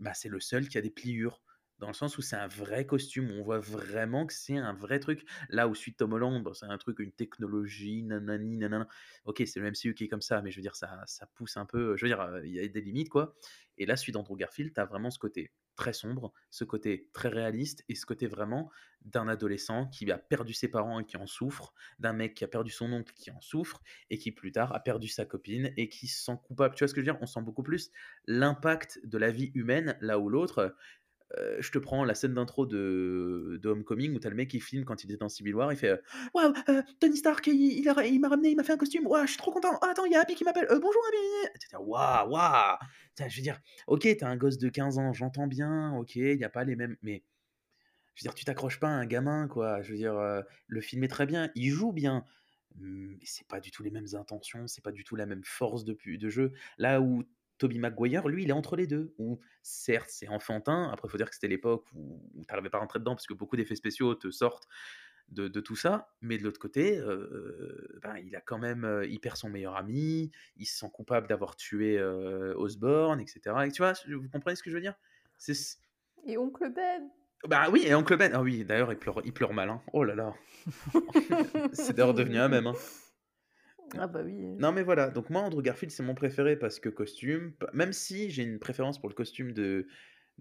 bah, c'est le seul qui a des pliures. Dans le sens où c'est un vrai costume, on voit vraiment que c'est un vrai truc. Là où suite Tom Holland, c'est un truc, une technologie, nanani, nanana. Ok, c'est le MCU qui est comme ça, mais je veux dire, ça, ça pousse un peu. Je veux dire, euh, il y a des limites, quoi. Et là, suite Andrew Garfield, t'as vraiment ce côté très sombre, ce côté très réaliste, et ce côté vraiment d'un adolescent qui a perdu ses parents et qui en souffre, d'un mec qui a perdu son oncle qui en souffre, et qui plus tard a perdu sa copine et qui se sent coupable. Tu vois ce que je veux dire? On sent beaucoup plus l'impact de la vie humaine, là où l'autre. Euh, je te prends la scène d'intro de, de Homecoming où t'as le mec qui filme quand il était dans Civil War, il fait euh, Waouh, euh, Tony Stark, il, a- m'a ramené, il m'a fait un costume, waouh, je suis trop content. Ah, attends, il y a Happy qui m'appelle, bonjour Happy. Waouh, waouh. Je veux dire, ok, t'as un gosse de 15 ans, j'entends bien, ok, il n'y a pas les mêmes. Mais je veux dire, tu t'accroches pas à un gamin, quoi. Je veux dire, le film est très bien, il joue bien, mais c'est pas du tout les mêmes intentions, c'est pas du tout la même force de, de jeu. Là où Toby Maguire, lui, il est entre les deux. Où certes, c'est enfantin. Après, il faut dire que c'était l'époque où, où t'arrivais pas à rentrer dedans parce que beaucoup d'effets spéciaux te sortent de, de tout ça. Mais de l'autre côté, euh, ben, il a quand même, euh, il perd son meilleur ami, il se sent coupable d'avoir tué euh, Osborne, etc. Et tu vois, vous comprenez ce que je veux dire? C'est Et Oncle Ben bah oui, et Oncle Ben. Ah oui, d'ailleurs, il pleure, il pleure mal. hein. Oh là là. c'est d'ailleurs devenu un même. hein. Ah bah oui. Non mais voilà, donc moi Andrew Garfield c'est mon préféré parce que costume, même si j'ai une préférence pour le costume de,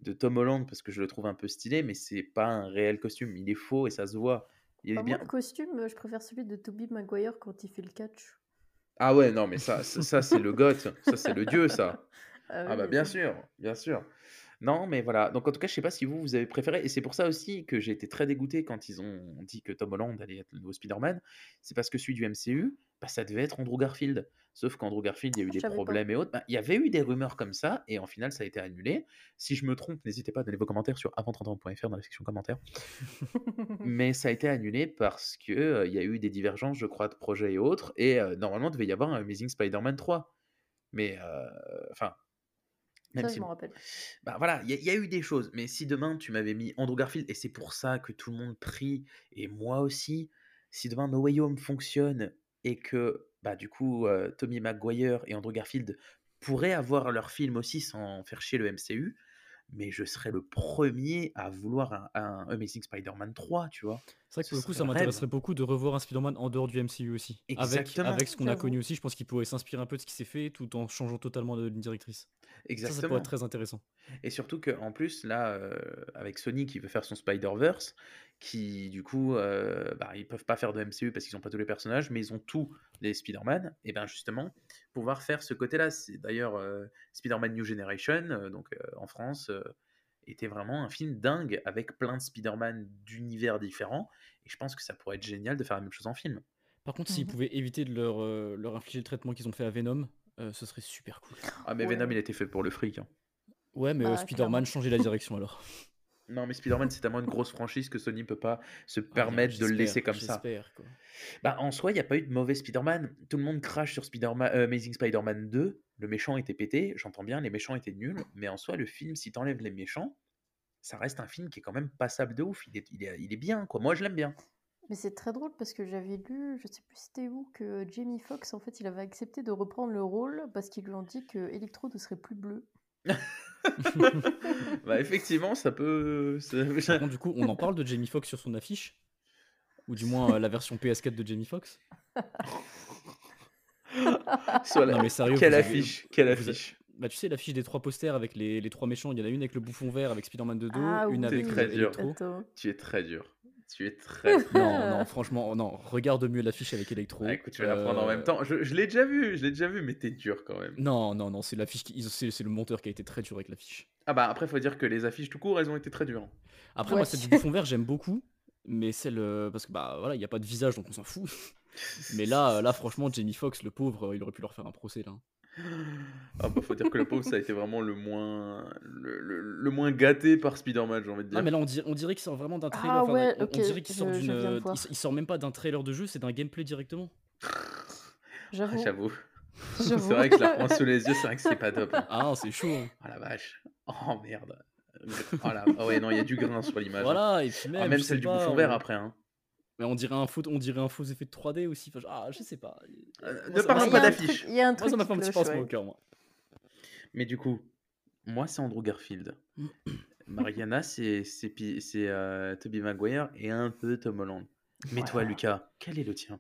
de Tom Holland parce que je le trouve un peu stylé, mais c'est pas un réel costume, il est faux et ça se voit. Il est Bah, bien. Moi, le costume, je préfère celui de Tobey Maguire quand il fait le catch. Ah ouais, non mais ça, ça, ça, c'est le goth, ça c'est le dieu ça. Ah oui, bah bien sûr, bien sûr. Non mais voilà, donc en tout cas je sais pas si vous vous avez préféré et c'est pour ça aussi que j'ai été très dégoûté quand ils ont dit que Tom Holland allait être le nouveau Spider-Man, c'est parce que celui du MCU, bah, ça devait être Andrew Garfield. Sauf qu'Andrew Garfield, il y a eu Ah, des pas. problèmes et autres. Bah, il y avait eu des rumeurs comme ça et en final ça a été annulé. Si je me trompe, n'hésitez pas à donner vos commentaires sur avant30ans.fr dans la section commentaires. Mais ça a été annulé parce que euh, il y a eu des divergences, je crois, de projets et autres. Et euh, normalement, il devait y avoir un Amazing Spider-Man 3. Mais euh, enfin, même Ça, si je m'en rappelle. bah voilà, il y, a- il y a eu des choses, mais si demain tu m'avais mis Andrew Garfield, et c'est pour ça que tout le monde prie, et moi aussi, si demain No Way Home fonctionne et que bah du coup euh, Tommy Maguire et Andrew Garfield pourraient avoir leur film aussi sans faire chier le MCU, mais je serais le premier à vouloir un, un Amazing Spider-Man 3, tu vois. C'est vrai que pour le coup, ça m'intéresserait beaucoup de revoir un Spider-Man en dehors du MCU aussi. Avec, Exactement. avec ce qu'on a connu aussi, je pense qu'il pourrait s'inspirer un peu de ce qui s'est fait tout en changeant totalement de ligne directrice. Ça, ça pourrait Exactement. être très intéressant. Et surtout qu'en plus, là, euh, avec Sony qui veut faire son Spider-Verse, qui du coup, euh, bah, ils peuvent pas faire de MCU parce qu'ils n'ont pas tous les personnages, mais ils ont tous les Spider-Man, et bien justement, pouvoir faire ce côté-là. C'est d'ailleurs euh, Spider-Man New Generation, euh, donc euh, en France, euh, était vraiment un film dingue avec plein de Spider-Man d'univers différents, et je pense que ça pourrait être génial de faire la même chose en film. Par contre, s'ils Mhm. pouvaient éviter de leur, euh, leur infliger le traitement qu'ils ont fait à Venom, euh, ce serait super cool. Ah, mais Ouais. Venom, il était fait pour le fric. hein. Ouais, mais euh, Bah, Spider-Man, changer la direction alors. Non, mais Spider-Man, c'est tellement une grosse franchise que Sony peut pas se Ah, permettre de le laisser comme ça. J'espère, quoi. Bah, en soi, il n'y a pas eu de mauvais Spider-Man. Tout le monde crache sur Spider-Man, euh, Amazing Spider-Man 2. Le méchant était pété, j'entends bien, les méchants étaient nuls. Mais en soi, le film, si t'enlèves les méchants, ça reste un film qui est quand même passable de ouf. Il est, il est, il est bien, quoi. Moi, je l'aime bien. Mais c'est très drôle parce que j'avais lu, je sais plus c'était où, que Jamie Foxx, en fait, il avait accepté de reprendre le rôle parce qu'ils lui ont dit que Electro ne serait plus bleu. bah, effectivement, ça peut. Ça- du coup, on en parle de Jamie Foxx sur son affiche? Ou du moins euh, la version PS4 de Jamie Foxx? Soit la- Non, mais sérieux, Quelle avez- affiche? Quelle affiche? Bah, tu sais, l'affiche des trois posters avec les, les trois méchants, il y en a une avec le bouffon vert avec Spider-Man de dos, Ah une oui, avec très euh, dur. Electro. Tu es très dur. Tu es très. Non, non, franchement, non, regarde mieux l'affiche avec Electro. Ah, écoute, tu vas la prendre en même Euh, temps. Je, je l'ai déjà vu, je l'ai déjà vu, mais t'es dur quand même. Non, non, non, c'est l'affiche qui... C'est c'est le monteur qui a été très dur avec l'affiche. Ah bah après, faut dire que les affiches tout court, elles ont été très dures. Après, Ouais. moi, celle du bouffon vert, j'aime beaucoup. Mais celle. euh, Parce que, bah, voilà, il n'y a pas de visage, donc on s'en fout. Mais là, euh, là, franchement, Jamie Foxx, le pauvre, il aurait pu leur faire un procès, là. Ah bah faut dire que le pauvre, ça a été vraiment le moins, le, le- le moins gâté par Spider-Man, j'ai envie de dire. Ah, mais là, on dirait, on dirait qu'il sort vraiment d'un trailer. Ah enfin, ouais, on, dirait qu'il sort d'une. de il, il sort même pas d'un trailer de jeu, c'est d'un gameplay directement. Ah, J'avoue. J'avoue. C'est vrai que je la prends sous les yeux, c'est vrai que c'est pas top. hein. Ah, c'est chaud. hein. Oh la vache. Oh merde. Oh là. Ah ouais, non, il y a du grain sur l'image. hein. Voilà, et puis même. Ah, même celle du pas, bouffon on- vert après. Hein. Mais on dirait un faux, on dirait un faux effet de 3D aussi. Enfin, ah, je sais pas. Euh, Moi, ne parlons moi, Il y pas a un d'affiche. truc- Il y a un Moi, truc ça m'a fait un petit pincement ouais. au cœur, moi. Mais du coup, moi c'est Andrew Garfield. Mariana, c'est c'est c'est, euh, Tobey Maguire et un peu Tom Holland. Mais toi. Lucas, quel est le tien?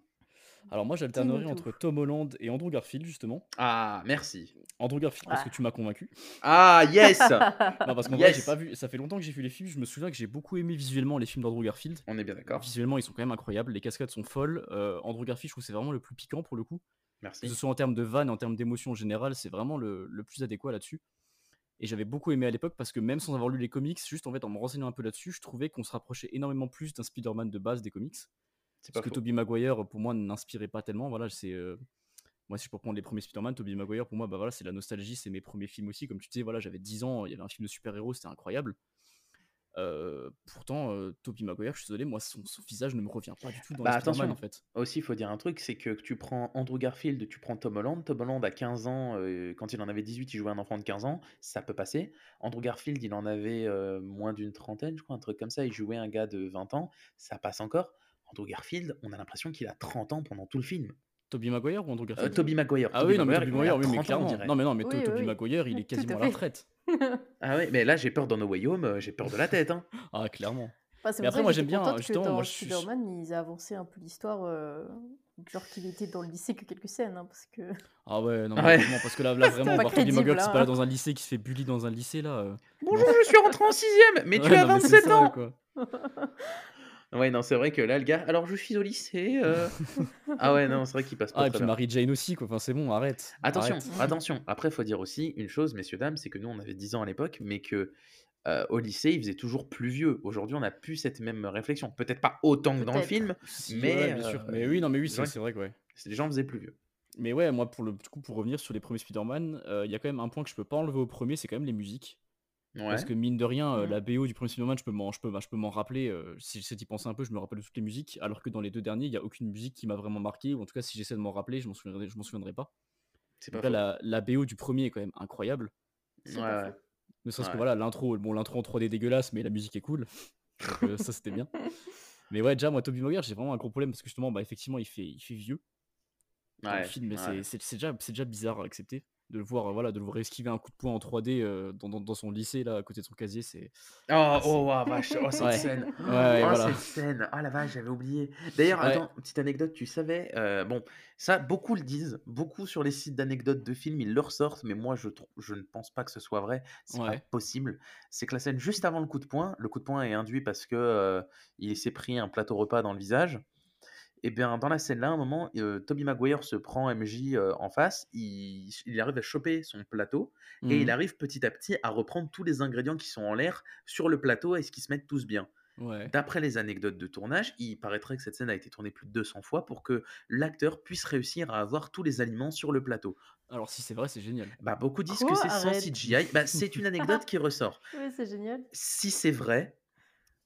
Alors, moi, j'alternerais Dis-nous entre. Tom Holland et Andrew Garfield, justement. Ah, merci. Andrew Garfield, parce Ah. que tu m'as convaincu. Ah, yes Non, parce qu'en vrai, j'ai pas vu. Ça fait longtemps que j'ai vu les films. Je me souviens que j'ai beaucoup aimé visuellement les films d'Andrew Garfield. On est bien d'accord. Visuellement, ils sont quand même incroyables. Les cascades sont folles. Euh, Andrew Garfield, je trouve que c'est vraiment le plus piquant pour le coup. Que Merci. ce soit en termes de vannes, en termes d'émotion en général, c'est vraiment le, le plus adéquat là-dessus. Et j'avais beaucoup aimé à l'époque parce que même sans avoir lu les comics, juste en fait en me renseignant un peu là-dessus, je trouvais qu'on se rapprochait énormément plus d'un Spider-Man de base des comics. Parce que faux. Tobey Maguire, pour moi, n'inspirait pas tellement. Voilà, c'est. euh, Moi, si je peux prendre les premiers Spider-Man, Tobey Maguire, pour moi, bah voilà, c'est la nostalgie, c'est mes premiers films aussi. Comme tu disais, voilà, j'avais 10 ans, il y avait un film de super-héros, c'était incroyable. Euh, pourtant, euh, Tobey Maguire, je suis désolé, moi, son, son visage ne me revient pas du tout dans Bah, attention. en fait. Aussi, il faut dire un truc, c'est que tu prends Andrew Garfield, tu prends Tom Holland. Tom Holland a 15 ans, euh, quand il en avait 18, il jouait un enfant de 15 ans, ça peut passer. Andrew Garfield, il en avait moins d'une trentaine, je crois, un truc comme ça, il jouait un gars de 20 ans, ça passe encore. Andrew Garfield, on a l'impression qu'il a 30 ans pendant tout le film. Tobey Maguire ou Andrew Euh, Garfield? Tobey Maguire. Ah oui, non, mais a Maguire, oui, mais 30 ans, on clairement. Non, mais non, mais Oui. Maguire, il est quasiment à la retraite. Ah oui, mais là, j'ai peur dans No Way Home, euh, j'ai peur de la tête. Hein. Ah, clairement. Bah, Mais pour après, moi, j'aime bien, contente que justement, dans moi, je Spider-Man, ils avancé un peu l'histoire, euh, genre qu'il était dans le lycée que quelques scènes, hein, parce que... Ah ouais, non, mais Ouais. vraiment, parce que là, là vraiment, voir Tobey Maguire qui se hein. balade dans un lycée, qui se fait bully dans un lycée, là. euh, Bonjour, je suis rentré en 6ème, mais tu ouais, as non, mais c'est 27 ça, ans quoi. Ouais, non, c'est vrai que là, le gars, alors je suis au lycée. euh. ah ouais, non, c'est vrai qu'il passe pas Ah, et très puis bien. Mary Jane aussi, quoi. Enfin, c'est bon, arrête. Attention, arrête. attention. Après, faut dire aussi une chose, messieurs, dames, c'est que nous, on avait 10 ans à l'époque, mais que euh, au lycée, il faisait toujours plus vieux. Aujourd'hui, on n'a plus cette même réflexion. Peut-être pas autant que dans le Peut-être. film, Si, mais, ouais, bien sûr. euh, Mais oui, non, mais oui, c'est c'est vrai. c'est vrai que ouais. les gens faisaient plus vieux. Mais ouais, moi, pour le du coup, pour revenir sur les premiers Spider-Man, euh, il y a quand même un point que je peux pas enlever au premier, c'est quand même les musiques. Ouais. Parce que mine de rien, euh, Mhm. la BO du premier Spider-Man, je peux m'en, je peux, je peux m'en rappeler. euh, si j'essaie d'y penser un peu, je me rappelle de toutes les musiques. Alors que dans les deux derniers, il y a aucune musique qui m'a vraiment marqué. Ou en tout cas, si j'essaie de m'en rappeler, je m'en souviendrai, je m'en souviendrai pas. C'est Donc pas là, faux. la, la BO du premier est quand même incroyable. C'est Ouais, pas ouais. faux. Ne serait-ce que Ouais. voilà, l'intro, bon, l'intro en 3D dégueulasse, mais la musique est cool. Donc, euh, ça, c'était bien. Mais ouais, déjà, moi, Tobey Maguire, j'ai vraiment un gros problème parce que justement, bah, effectivement, il fait, il fait vieux dans le Ouais, film, mais ouais. c'est- c'est c'est déjà, c'est déjà bizarre à accepter de le voir, voilà, de le voir esquiver un coup de poing en 3D euh, dans, dans- dans son lycée là, à côté de son casier, c'est. Oh, c'est- oh, oh, vache, oh, cette Ouais. scène. Ouais, oh, voilà. cette scène. Ah la vache, j'avais oublié. D'ailleurs, Ouais. attends, petite anecdote, tu savais, euh, bon, ça, beaucoup le disent, beaucoup sur les sites d'anecdotes de films, ils le ressortent, mais moi, je, je ne pense pas que ce soit vrai. C'est pas Ouais. possible. C'est que la scène juste avant le coup de poing, le coup de poing est induit parce que euh, il s'est pris un plateau repas dans le visage. Et bien, dans la scène-là, à un moment, euh, Tobey Maguire se prend MJ euh, en face, il, il arrive à choper son plateau, et il Mhm. arrive petit à petit à reprendre tous les ingrédients qui sont en l'air sur le plateau et ce qui se mettent tous bien. Ouais. D'après les anecdotes de tournage, il paraîtrait que cette scène a été tournée plus de 200 fois pour que l'acteur puisse réussir à avoir tous les aliments sur le plateau. Alors, si c'est vrai, c'est génial. Bah, beaucoup disent que c'est sans. CGI. Bah, c'est une anecdote qui ressort. Oui, c'est génial. Si c'est vrai,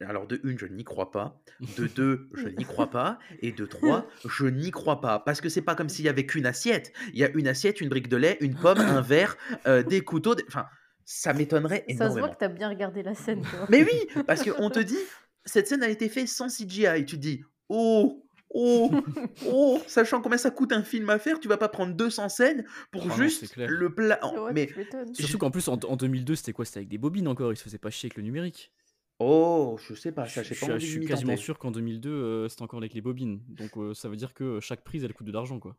alors de une, je n'y crois pas. De deux, je n'y crois pas. Et de trois, je n'y crois pas. Parce que c'est pas comme s'il y avait qu'une assiette. Il y a une assiette, une brique de lait, une pomme, un verre, euh, des couteaux. des- Enfin, ça m'étonnerait Ça se voit énormément. que t'as bien regardé la scène. Mais oui, parce qu'on te dit, cette scène a été faite sans CGI. Tu te dis, oh, oh, oh, sachant combien ça coûte un film à faire, tu vas pas prendre 200 scènes pour Ah juste clair. le plat. Ouais, Mais. Surtout qu'en plus, en, en 2002, c'était quoi? C'était avec des bobines encore, il se faisait pas chier avec le numérique. Oh, je sais pas, ça, je j'ai je pas suis, envie je de suis m'y quasiment tenter. sûr qu'en 2002, euh, c'était encore avec les bobines. Donc, euh, ça veut dire que chaque prise, elle coûte de l'argent, quoi.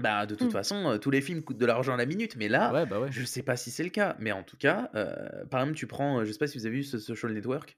Bah, de toute Mmh. façon, tous les films coûtent de l'argent à la minute, mais là, Ouais, bah ouais. je sais pas si c'est le cas. Mais en tout cas, par exemple, tu prends, heu, je sais pas si vous avez vu The Social Network?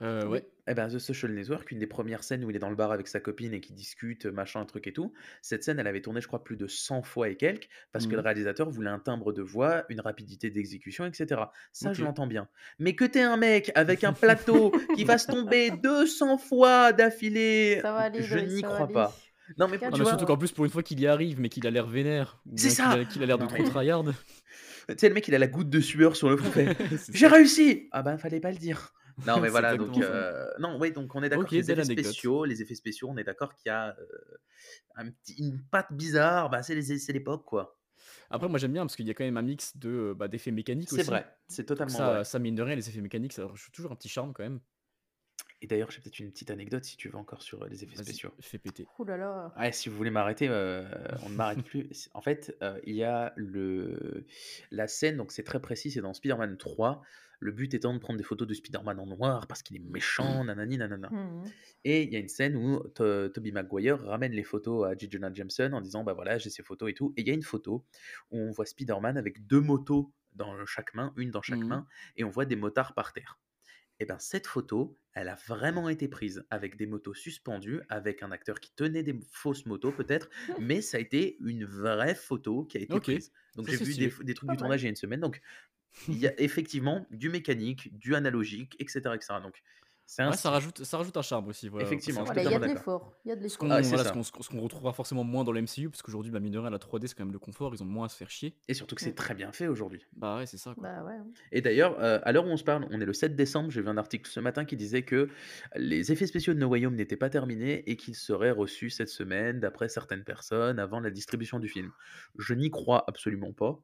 Heu, Oui. ouais. Eh ben, The Social Network, une des premières scènes où il est dans le bar avec sa copine et qu'ils discutent, machin, truc et tout. Cette scène, elle avait tourné, je crois, plus de 100 fois et quelques, parce que le Mmh réalisateur voulait un timbre de voix, une rapidité d'exécution, et cetera. Ça, je OK. l'entends bien. Mais que tu un mec avec un plateau qui fasse tomber 200 fois d'affilée, Ça va aller, je Loïs, n'y ça va crois aller. pas. Non, mais tu mais vois, surtout qu'en plus, pour une fois qu'il y arrive, mais qu'il a l'air vénère, ou c'est bien qu'il ça! a qu'il a l'air de Non, trop mais tryhard. tu sais, le mec, il a la goutte de sueur sur le front, fait C'est J'ai ça. réussi! Ah ben, fallait pas le dire. Non, mais C'est voilà, donc, heu, non, oui, donc on est d'accord OK, que les effets spéciaux les effets spéciaux, on est d'accord qu'il y a, un petit une patte bizarre, bah, c'est les c'est l'époque, quoi. Après, moi, j'aime bien parce qu'il y a quand même un mix de, heu, bah, d'effets mécaniques C'est aussi. vrai, c'est totalement ça vrai. ça, mine de rien, les effets mécaniques, ça rajoute toujours un petit charme quand même. Et d'ailleurs, j'ai peut-être une petite anecdote si tu veux encore sur, les effets spéciaux. fais péter. Ouh là là. Ouais, si vous voulez m'arrêter, on ne m'arrête plus. En fait, il y a le la scène, donc c'est très précis, c'est dans Spider-Man 3. Le but étant de prendre des photos de Spider-Man en noir parce qu'il est méchant, nanani nanana. Mmh mh. Et il y a une scène où To Tobey Maguire ramène les photos à J. Jonah Jameson en disant: «Bah, voilà, j'ai ces photos et tout» et il y a une photo où on voit Spider-Man avec 2 motos dans chaque main, une dans chaque Mmh main et on voit des motards par terre. Et ben, cette photo, elle a vraiment été prise avec des motos suspendues, avec un acteur qui tenait des fausses motos peut-être, mais ça a été une vraie photo qui a été prise. Donc j'ai vu des trucs du tournage il y a une semaine, donc il y a effectivement du mécanique, du analogique et cetera et cetera. Donc c'est un Ouais, ça rajoute ça rajoute un charme aussi, voilà, Effectivement, Voilà, il y a de l'effort, il y a de Ce qu'on. Ah, voilà, ce qu'on retrouvera forcément moins dans le MCU parce qu'aujourd'hui, bah, mine de rien, la 3D, c'est quand même le confort, ils ont moins à se faire chier. Et surtout que c'est très bien fait aujourd'hui. Bah, ouais, c'est ça, quoi. Bah, ouais, hein. Et d'ailleurs, heu, à l'heure où on se parle, on est le 7 décembre, j'ai vu un article ce matin qui disait que les effets spéciaux de No Way Home n'étaient pas terminés et qu'ils seraient reçus cette semaine d'après certaines personnes avant la distribution du film. Je n'y crois absolument pas,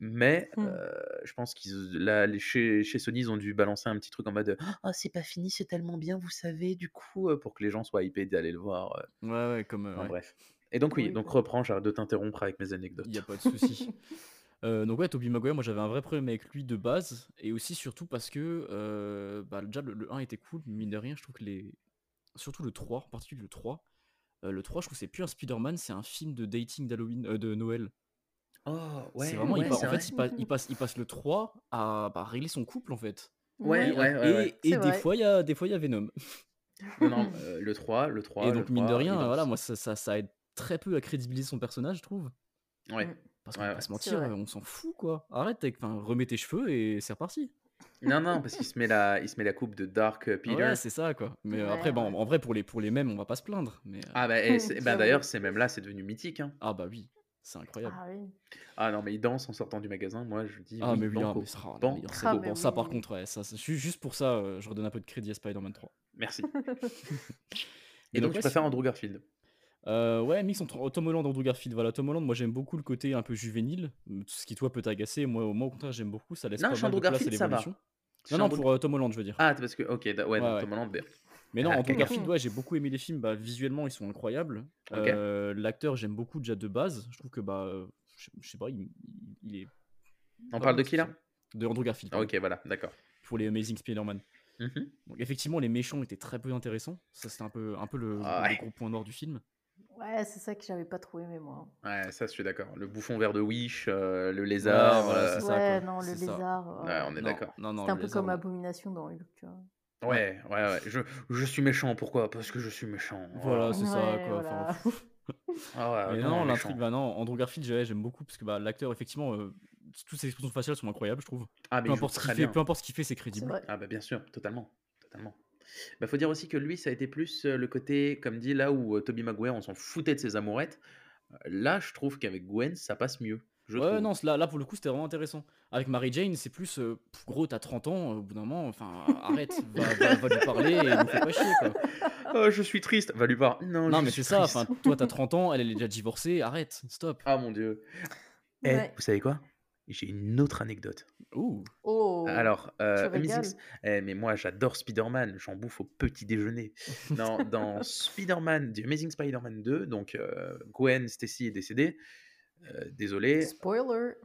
mais Mmh. heu, je pense qu'ils là, les chez chez Sony, ils ont dû balancer un petit truc en mode: «Oh, c'est pas fini, c'est tellement bien, vous savez, du coup», heu, pour que les gens soient hypés d'aller le voir, heu, Ouais, ouais, comme, enfin ouais. bref. Et donc oui, Oui, donc reprends, j'arrête de t'interrompre avec mes Il y a anecdotes. pas de souci. Donc ouais, Tobey Maguire, moi j'avais un vrai problème avec lui de base et aussi surtout parce que, bah, déjà le le 1 était cool, mais mine de rien, je trouve que les surtout le 3, en particulier le 3, heu, le 3, je trouve que c'est plus un Spider-Man, c'est un film de dating d'Halloween, de Noël. Oh, C'est ouais, vraiment il pa c'est en vrai. fait, il passe il passe il passe le 3 à, bah, régler son couple, en fait Ouais, et Ouais, ouais, et et c'est des fois, il y a des fois, il y a Venom Non, non, heu, le 3, le et 3, le donc mine de 3, rien, il voilà, moi ça ça ça aide très peu à crédibiliser son personnage, je trouve. Ouais, Mmh. Parce qu'on ouais, va pas ouais. se C'est mentir, on s'en fout, quoi. Arrête enfin, remets tes cheveux et c'est reparti. Non, non, parce qu'il se met la il se met la coupe de Dark, heu, Peter. Ouais, c'est ça, quoi. Mais, après, bon, en vrai, pour les pour les mèmes, on va pas se plaindre, mais, heu Ah bah et c'est bah, d'ailleurs, ces mèmes-là, c'est devenu mythique, hein. ah bah oui, c'est incroyable. Ah oui. Ah non, mais il danse en sortant du magasin, moi je dis: Ah «Oui, mais oui, ah banco, mais ça non, mais c'est Ah mais Bon, ça par contre, ouais, ça juste pour ça, heu, je redonne un peu de crédit à Spider-Man 3. merci». Et donc donc tu préfères Andrew Garfield? Heu, ouais, mix entre Tom Holland et Andrew Garfield. Voilà, Tom Holland, moi j'aime beaucoup le côté un peu juvénile, ce qui toi peut t'agacer. Moi moi au contraire, j'aime beaucoup, ça laisse Non, pas mal de Andrew place à Garfield, ça l'évolution. va. Non, non, pour, heu, Tom Holland, je veux dire. ah, parce que OK, ouais, Ouais, ouais. Tom Holland, bien. Mais non, Ah, Andrew OK. Garfield, ouais, j'ai beaucoup aimé les films, bah, visuellement, ils sont incroyables. Heu, l'acteur, j'aime beaucoup déjà de base. Je trouve que, bah, je je sais pas, il est On parle de qui là? De Andrew Garfield, pardon. OK, voilà, d'accord. Pour les Amazing Spider-Man. Mmh mh. Donc effectivement, les méchants étaient très peu intéressants. Ça, c'était un peu un peu le Ouais. gros point noir du film. Ouais, c'est ça que j'avais pas trop aimé, moi. Ouais, ça je suis d'accord. Le bouffon vert de Wish, heu, le lézard, c'est ça, Ouais, non, le C'est lézard, Ouais, on est d'accord. c'était un peu lézard, comme. Abomination dans Hulk, tu vois? Ouais, ouais, ouais. Je je suis méchant, pourquoi? Parce que je suis méchant. Voilà, Voilà. c'est ça, Ouais, quoi. Enfin, voilà. Ah ouais, mais non, non, méchant. l'intrigue, bah non, Andrew Garfield, j'ai j'aime beaucoup parce que, bah, l'acteur, effectivement, heu, toutes ses expressions faciales sont incroyables, je trouve. Ah, mais Peu il joue importe ce qu'il très fait bien. peu importe ce qu'il fait, c'est C'est crédible. vrai. Ah bah, bien sûr, totalement, totalement. Bah, faut dire aussi que lui, ça a été plus, heu, le côté, comme dit, là où, heu, Tobey Maguire, on s'en foutait de ses amourettes. Là, je trouve qu'avec Gwen, ça passe mieux, je Ouais, trouve. non, là là, pour le coup, c'était vraiment intéressant. Avec Mary Jane, c'est plus, heu, gros, tu as 30 ans, au bout d'un moment, enfin, arrête, va va va lui parler et nous fais pas chier, quoi. «Oh, je suis triste». Va lui voir: «Non, Non, je mais c'est ça, triste». enfin, toi, tu as 30 ans, elle, elle est déjà divorcée, arrête, stop. Ah mon Dieu. Eh, Ouais. vous savez quoi? J'ai une autre anecdote. Ouh! Oh! Alors. Amazing eh, mais moi, j'adore Spider-Man, j'en bouffe au petit déjeuner. Dans dans Spider-Man, The Amazing Spider-Man 2, donc heu, Gwen Stacy est décédée. Heu, désolé, Spoiler!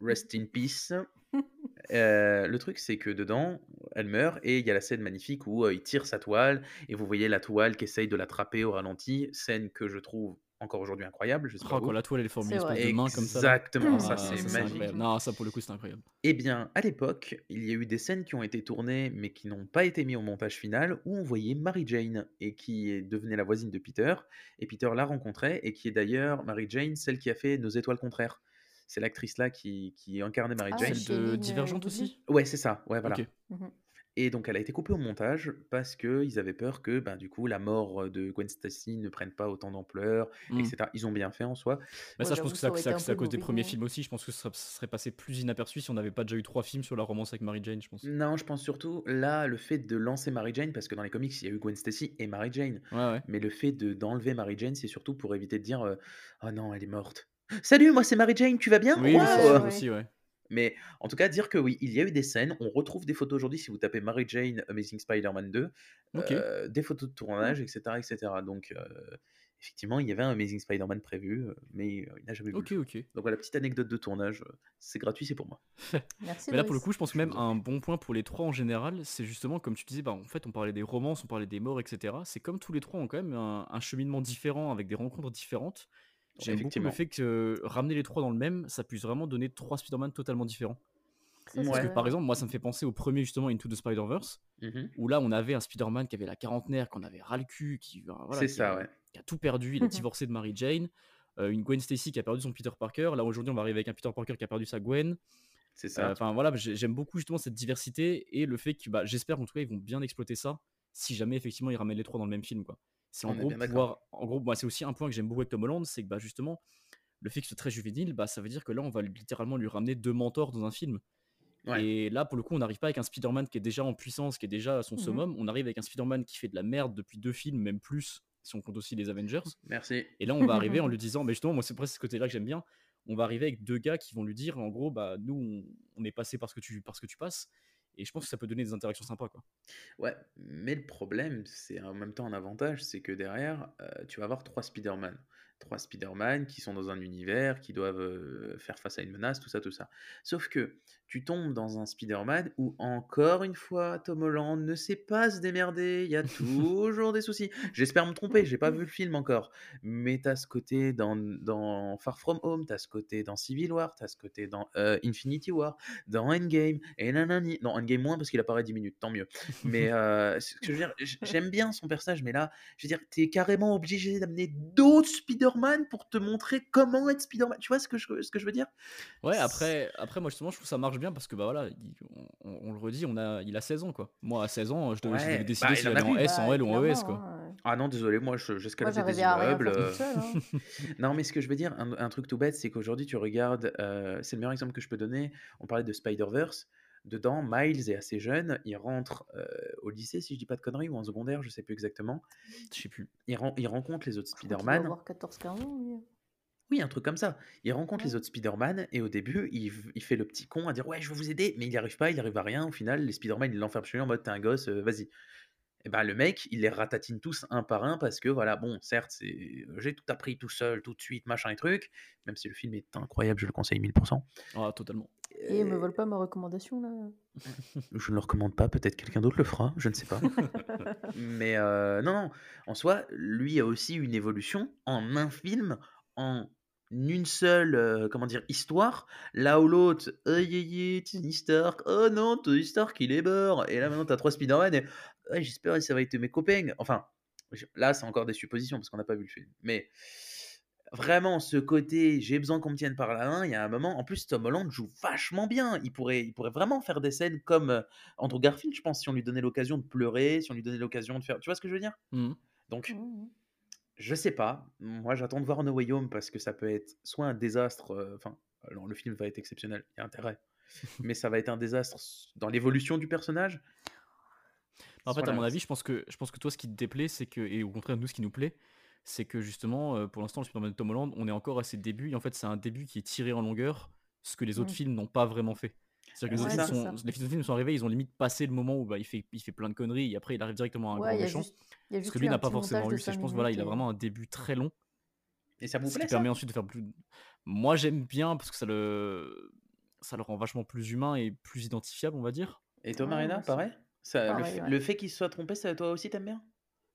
rest in peace. Heu, le truc, c'est que dedans, elle meurt et il y a la scène magnifique où, heu, il tire sa toile et vous voyez la toile qui essaye de l'attraper au ralenti, scène que je trouve encore aujourd'hui incroyable. Je sais pas Oh, quand la toile elle est formée C'est de main comme ça. Exactement, ça Ah, c'est ça, magique. incroyable. Non, ça pour le coup c'est incroyable. Eh bien, à l'époque, il y a eu des scènes qui ont été tournées, mais qui n'ont pas été mises au montage final, où on voyait Mary Jane, et qui est- devenait la voisine de Peter, et Peter la rencontrait, et qui est d'ailleurs Mary Jane, celle qui a fait Nos étoiles contraires. C'est l'actrice là qui, qui incarnait Mary Ah, Jane. Celle de Lynn, Divergente euh, aussi Ouais, c'est ça, ouais, voilà. Ok. Mhm. Et donc, elle a été coupée au montage parce qu'ils avaient peur que, ben, du coup, la mort de Gwen Stacy ne prenne pas autant d'ampleur, etc. Ils ont bien fait en soi. Bah, Ouais, ça, je pense que ça c'est à, cause des premiers hein. films aussi. Je pense que ça, serait- passé plus inaperçu si on n'avait pas déjà eu trois films sur la romance avec Mary Jane, je pense. Non, je pense surtout, là, le fait de lancer Mary Jane, parce que dans les comics, il y a eu Gwen Stacy et Mary Jane, Ouais, ouais. mais le fait de d'enlever Mary Jane, c'est surtout pour éviter de dire euh, Oh non, elle est morte. Salut, moi c'est Mary Jane, tu vas bien? Oui, ouais. aussi, ouais. Mais en tout cas, dire que oui, il y a eu des scènes. On retrouve des photos aujourd'hui si vous tapez Mary Jane Amazing Spider-Man 2, Ok. euh, des photos de tournage, etc. etc. Donc, euh, effectivement, il y avait un Amazing Spider-Man prévu, euh, mais euh, il n'a jamais vu. Ok. Donc voilà, petite anecdote de tournage. C'est gratuit, c'est pour moi. Merci. Mais là, pour le coup, je pense que même un bon point pour les trois en général, c'est justement, comme tu disais, bah, en fait, on parlait des romances, on parlait des morts, etc. C'est comme tous les trois ont quand même un, un cheminement différent avec des rencontres différentes. J'aime beaucoup le fait que euh, ramener les trois dans le même, ça puisse vraiment donner trois Spider-Man totalement différents. Ça, c'est Ouais. Parce que par exemple, moi, ça me fait penser au premier justement Into the Spider-Verse, Mhm. où là, on avait un Spider-Man qui avait la quarantenaire, qu'on avait ras le cul, qui, euh, voilà, C'est qui, ça, a, ouais. qui a tout perdu, il a divorcé de Mary Jane, euh, une Gwen Stacy qui a perdu son Peter Parker. Là, aujourd'hui, on va arriver avec un Peter Parker qui a perdu sa Gwen. C'est ça. Enfin voilà, j'ai- j'aime beaucoup justement cette diversité et le fait que bah, j'espère en tout cas ils vont bien exploiter ça si jamais effectivement ils ramènent les trois dans le même film quoi. C'est en gros pouvoir, en gros, moi c'est aussi un point que j'aime beaucoup avec Tom Holland, c'est que bah justement le fait que ce soit très juvénile, bah ça veut dire que là on va littéralement lui ramener deux mentors dans un film. Ouais. Et là pour le coup on n'arrive pas avec un Spider-Man qui est déjà en puissance, qui est déjà à son Mhm. summum, on arrive avec un Spider-Man qui fait de la merde depuis deux films, même plus si on compte aussi les Avengers. Merci. Et là, on va arriver en lui disant, mais justement, moi, c'est presque ce côté-là que j'aime bien. On va arriver avec deux gars qui vont lui dire, en gros, bah, nous, on, on est passé par ce, que tu, par ce que tu passes. Et je pense que ça peut donner des interactions sympas, quoi. Ouais, mais le problème, c'est en même temps un avantage, c'est que derrière, euh, tu vas avoir trois Spider-Man. Trois Spider-Man qui sont dans un univers, qui doivent euh, faire face à une menace, tout ça, tout ça. Sauf que tu tombes dans un Spider-Man où, encore une fois, Tom Holland ne sait pas se démerder. Il y a toujours des soucis. J'espère me tromper, j'ai pas vu le film encore. Mais t'as ce côté dans, dans Far From Home, t'as ce côté dans Civil War, t'as ce côté dans euh, Infinity War, dans Endgame, et nanani. Non, Endgame moins parce qu'il apparaît 10 minutes, tant mieux. Mais euh, ce que je veux dire, j'aime bien son personnage, mais là, je veux dire, t'es carrément obligé d'amener d'autres Spider-Man pour te montrer comment être Spider-Man. Tu vois ce que je, ce que je veux dire? Ouais, après, après, moi, justement, je trouve que ça marche bien parce que, bah voilà, il- on, le redit, on a, il a 16 ans, quoi. Moi, à 16 ans, je devais, je Ouais, devais décider bah, si en j'allais en plus. S, en Bah, L ou en ES, quoi. hein, ouais. Ah non, désolé, moi, je- j'escaladais des à rien immeubles. euh, hein. Non, mais ce que je veux dire, un, un truc tout bête, c'est qu'aujourd'hui, tu regardes, euh, c'est le meilleur exemple que je peux donner. On parlait de Spider-Verse. Dedans, Miles est assez jeune. Il rentre euh, au lycée, si je dis pas de conneries, ou en secondaire, je sais plus exactement. Je sais plus. Il, ren- il rencontre les autres Spider-Man. avoir 14-15 ans, lui. Oui, un truc comme ça. Il rencontre les autres Spider-Man et au début, il, il fait le petit con à dire Ouais, je veux vous aider, mais il n'y arrive pas, il arrive à rien. Au final, les Spider-Man, ils l'enferment chez lui en mode T'es un gosse, euh, vas-y. Et ben le mec, il les ratatine tous un par un parce que voilà, bon, certes, c'est j'ai tout appris tout seul, tout de suite, machin et truc. Même si le film est incroyable, je le conseille 1000%. Ah, totalement. Et me Euh, vole pas ma recommandation, là. je ne le recommande pas, peut-être quelqu'un d'autre le fera, je ne sais pas. Mais euh, non, non, en soi, lui a aussi une évolution en un film, en une seule, euh, comment dire, histoire. Là où l'autre, aïe aïe aïe, Tony Stark, oh non, Tony Stark, il est mort. Et là maintenant, t'as trois Spider-Man et j'espère que ça va être mes copains. Enfin, là, c'est encore des suppositions parce qu'on n'a pas vu le film. Mais vraiment, ce côté, j'ai besoin qu'on me tienne par la main, il y a un moment. En plus, Tom Holland joue vachement bien. Il pourrait, il pourrait vraiment faire des scènes comme euh, Andrew Garfield, je pense, si on lui donnait l'occasion de pleurer, si on lui donnait l'occasion de faire. Tu vois ce que je veux dire? Mhm. Donc, Mhm. je sais pas. Moi, j'attends de voir No Way Home parce que ça peut être soit un désastre. euh, Enfin, alors le film va être exceptionnel, il y a intérêt. Mais ça va être un désastre dans l'évolution du personnage. En fait, à mon avis, je pense que, je pense que toi, ce qui te déplaît, c'est que, et au contraire, nous, ce qui nous plaît, c'est que justement, euh, pour l'instant, le Spider-Man de Tom Holland, on est encore à ses débuts. Et en fait, c'est un début qui est tiré en longueur, ce que les autres Mm. films n'ont pas vraiment fait. C'est-à-dire que les, Ouais, autres ça. sont, les autres films sont arrivés, ils ont limite passé le moment où bah, il, fait, il fait plein de conneries et après il arrive directement à un Ouais, grand méchant. juste, il y a Ce juste que lui n'a pas forcément eu. C'est, je 5 pense voilà, il a vraiment un début très long. Et ça vous Ce qui plaît ça? permet ensuite de faire plus. Moi, j'aime bien parce que ça le, ça le rend vachement plus humain et plus identifiable, on va dire. Et toi, Marina, aussi. pareil? Ça, le, Pareil, f- ouais. le fait qu'il se soit trompé, ça, toi aussi, t'aimes bien?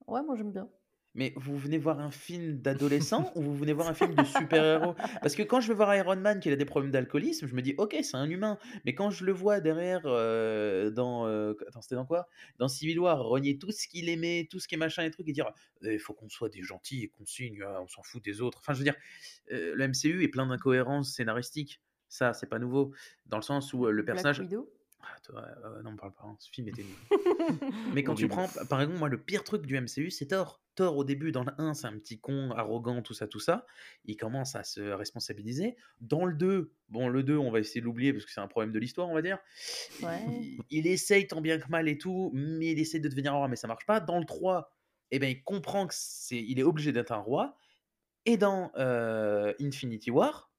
Ouais, moi j'aime bien. Mais vous venez voir un film d'adolescent ou vous venez voir un film de super-héros? Parce que quand je vais voir Iron Man qui a des problèmes d'alcoolisme, je me dis: «OK, c'est un humain». Mais quand je le vois derrière, heu, dans, heu, attends, c'était dans quoi? Dans Civil War, renier tout ce qu'il aimait, tout ce qui est machin et trucs et dire: «Il faut qu'on soit des gentils et qu'on signe, on s'en fout des autres». Enfin, je veux dire, heu, le MCU est plein d'incohérences scénaristiques. Ça, c'est pas nouveau. Dans le sens où, le Black personnage Widow? Toi, heu, non me parle pas, hein, ce film était nul. Mais quand tu prends, par exemple, moi, le pire truc du MCU, c'est Thor. Thor, au début, dans le 1, c'est un petit con, arrogant, tout ça, tout ça. Il commence à se responsabiliser. Dans le 2, bon, le 2, on va essayer de l'oublier parce que c'est un problème de l'histoire, on va dire. Ouais. Il, il essaye tant bien que mal et tout, mais il essaie de devenir un roi, mais ça marche pas. Dans le 3, eh ben, il comprend que c'est, il est obligé d'être un roi. Et dans euh, Infinity War,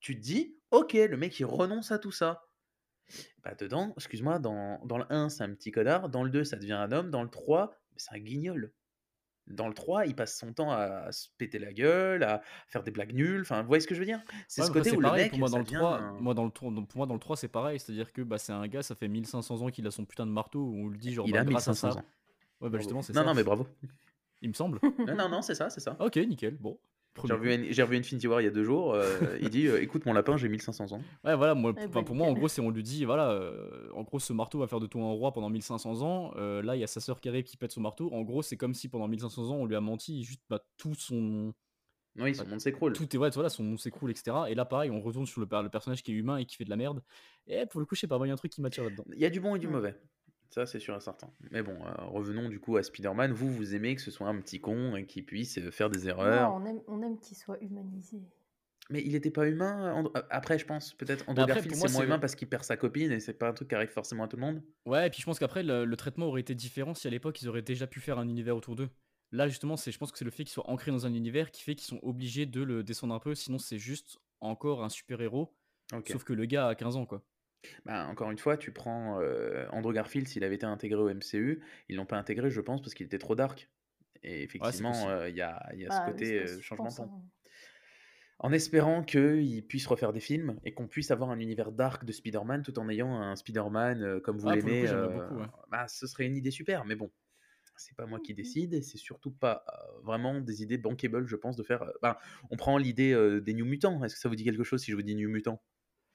tu te dis, ok, le mec, il renonce à tout ça. Bah, dedans, excuse-moi, dans, dans le 1, c'est un petit connard. Dans le 2, ça devient un homme. Dans le 3, c'est un guignol. Dans le 3, il passe son temps à se péter la gueule, à faire des blagues nulles. Enfin, vous voyez ce que je veux dire? C'est Ouais, ce côté c'est où le pareil, mec, pour moi dans le devient 3, un- moi dans le 3, pour moi dans le 3 c'est pareil, c'est-à-dire que bah, c'est un gars, ça fait 1500 ans qu'il a son putain de marteau, où on lui dit genre Il bah, a grâce à 1500 ça. ans. Ouais bah justement c'est Non, ça, non, mais bravo. il me semble. Non, non, non, c'est ça, c'est ça. ok, nickel, bon. J'ai revu, j'ai revu Infinity War il y a deux jours. euh, il dit euh, Écoute, mon lapin, j'ai 1500 ans. Ouais voilà, moi, Eh ben, pour moi en gros c'est on lui dit voilà, euh, en gros ce marteau va faire de toi un roi pendant 1500 ans, euh, là il y a sa sœur qui arrive qui pète son marteau, en gros c'est comme si pendant 1500 ans on lui a menti, juste bah, tout son... Oui, son bah, monde s'écroule. tout est ouais, voilà, son monde s'écroule, etc. Et là pareil, on retourne sur le, le personnage qui est humain et qui fait de la merde. Et pour le coup, je sais pas, il y a un truc qui m'attire là-dedans. Il y a du bon et du Ouais. mauvais. Ça, c'est sûr et certain. Mais bon, euh, revenons du coup à Spider-Man. Vous, vous aimez que ce soit un petit con et qu'il puisse euh, faire des Non, erreurs. on aime, on aime qu'il soit humanisé. Mais il n'était pas humain. Andrew- euh, Après, je pense peut-être Andrew après, Garfield, pour moi, c'est moins c'est- humain parce qu'il perd sa copine et c'est pas un truc qui arrive forcément à tout le monde. Ouais, et puis je pense qu'après, le, le traitement aurait été différent si à l'époque ils auraient déjà pu faire un univers autour d'eux. Là, justement, c'est, je pense que c'est le fait qu'ils soient ancrés dans un univers qui fait qu'ils sont obligés de le descendre un peu, sinon c'est juste encore un super-héros, sauf que le gars a 15 ans, quoi. Bah, encore une fois, tu prends euh, Andrew Garfield, s'il avait été intégré au MCU, ils l'ont pas intégré, je pense, parce qu'il était trop dark. Et effectivement, euh, il y a, il y a Bah ce oui, côté euh, changement de ton. hein. En espérant qu'ils puissent refaire des films et qu'on puisse avoir un univers dark de Spider-Man tout en ayant un Spider-Man euh, comme vous Ah, l'aimez. euh, ouais. bah, ce serait une idée super, mais bon, c'est pas moi qui Mhm. décide et c'est surtout pas vraiment des idées bankable, je pense, de faire. bah, on prend l'idée euh, des New Mutants. Est-ce que ça vous dit quelque chose si je vous dis New Mutants?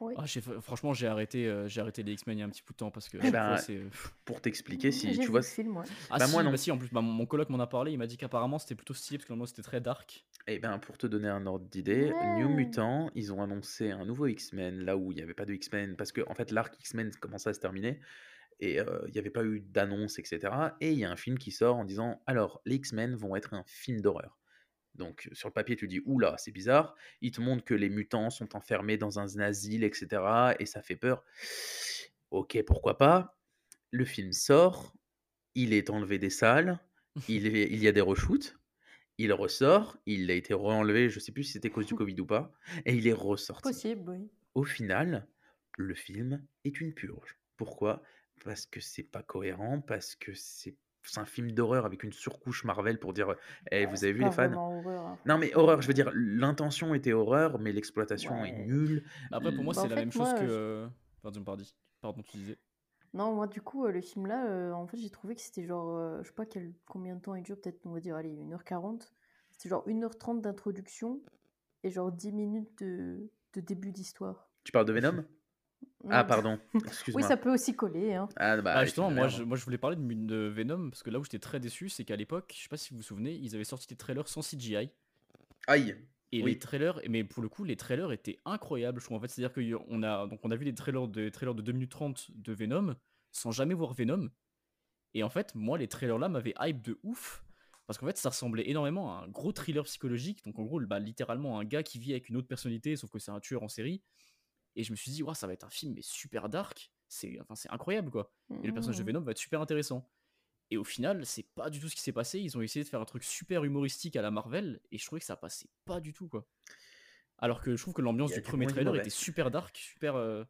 Oui. Ah, j'ai- franchement, j'ai arrêté, euh, j'ai arrêté les X-Men il y a un petit bout de temps parce que Eh ben, fois, c'est. pff. Pour t'expliquer, si J'ai tu vois. film, ouais. Ah, bah, si, moi, non. bah si, en plus, bah, mon, coloc m'en a parlé, il m'a dit qu'apparemment c'était plutôt stylé parce que normalement c'était très dark. Eh ben, pour te donner un ordre d'idée, New Ouais. Mutants, ils ont annoncé un nouveau X-Men, là où il n'y avait pas de X-Men, parce que en fait l'arc X-Men commençait à se terminer, et euh, il n'y avait pas eu d'annonce, etc. Et il y a un film qui sort en disant, alors, les X-Men vont être un film d'horreur. Donc sur le papier, tu dis, oula, c'est bizarre, ils te montrent que les mutants sont enfermés dans un asile, etc. Et ça fait peur. Ok, pourquoi pas? Le film sort, il est enlevé des salles, il, est- il y a des reshoots, il ressort, il a été re-enlevé, je sais plus si c'était à cause du Covid ou pas, et il est ressorti. Possible, oui. Au final, le film est une purge. Pourquoi? Parce que c'est pas cohérent, parce que c'est c'est un film d'horreur avec une surcouche Marvel pour dire Eh, Ouais, vous c'est avez vu pas les fans horreur, hein, Non mais horreur, je veux dire, l'intention était horreur, mais l'exploitation est nulle. Après, pour moi, Bah, c'est la fait, même chose moi, que. je- euh, Pardon, pardon, pardon, tu disais. Non, moi, du coup, euh, le film là, euh, en fait, j'ai trouvé que c'était genre, euh, je sais pas quel, combien de temps il dure, peut-être, on va dire, allez, 1h40. C'était genre 1h30 d'introduction et genre 10 minutes de, de début d'histoire. Tu parles de Venom? Ah Non. pardon, Oui, ça peut aussi coller, hein. Ah bah, Ah, justement, moi je, moi je voulais parler de, de Venom parce que là où j'étais très déçu, c'est qu'à l'époque, je sais pas si vous vous souvenez, ils avaient sorti des trailers sans CGI. Aïe Et Oui. les trailers, mais pour le coup, les trailers étaient incroyables. Je trouve en fait, c'est-à-dire qu'on a, donc on a vu des trailers de, trailers de 2 minutes 30 de Venom sans jamais voir Venom. Et en fait, moi, les trailers là m'avaient hype de ouf parce qu'en fait, ça ressemblait énormément à un gros thriller psychologique. Donc en gros, bah, littéralement un gars qui vit avec une autre personnalité, sauf que c'est un tueur en série. Et je me suis dit, Ouah, ça va être un film mais super dark. C'est enfin, c'est incroyable quoi. Et le personnage de Mhm. Venom va être super intéressant. Et au final, c'est pas du tout ce qui s'est passé. Ils ont essayé de faire un truc super humoristique à la Marvel, et je trouvais que ça passait pas du tout, quoi. Alors que je trouve que l'ambiance du premier du trailer était super dark, super. euh,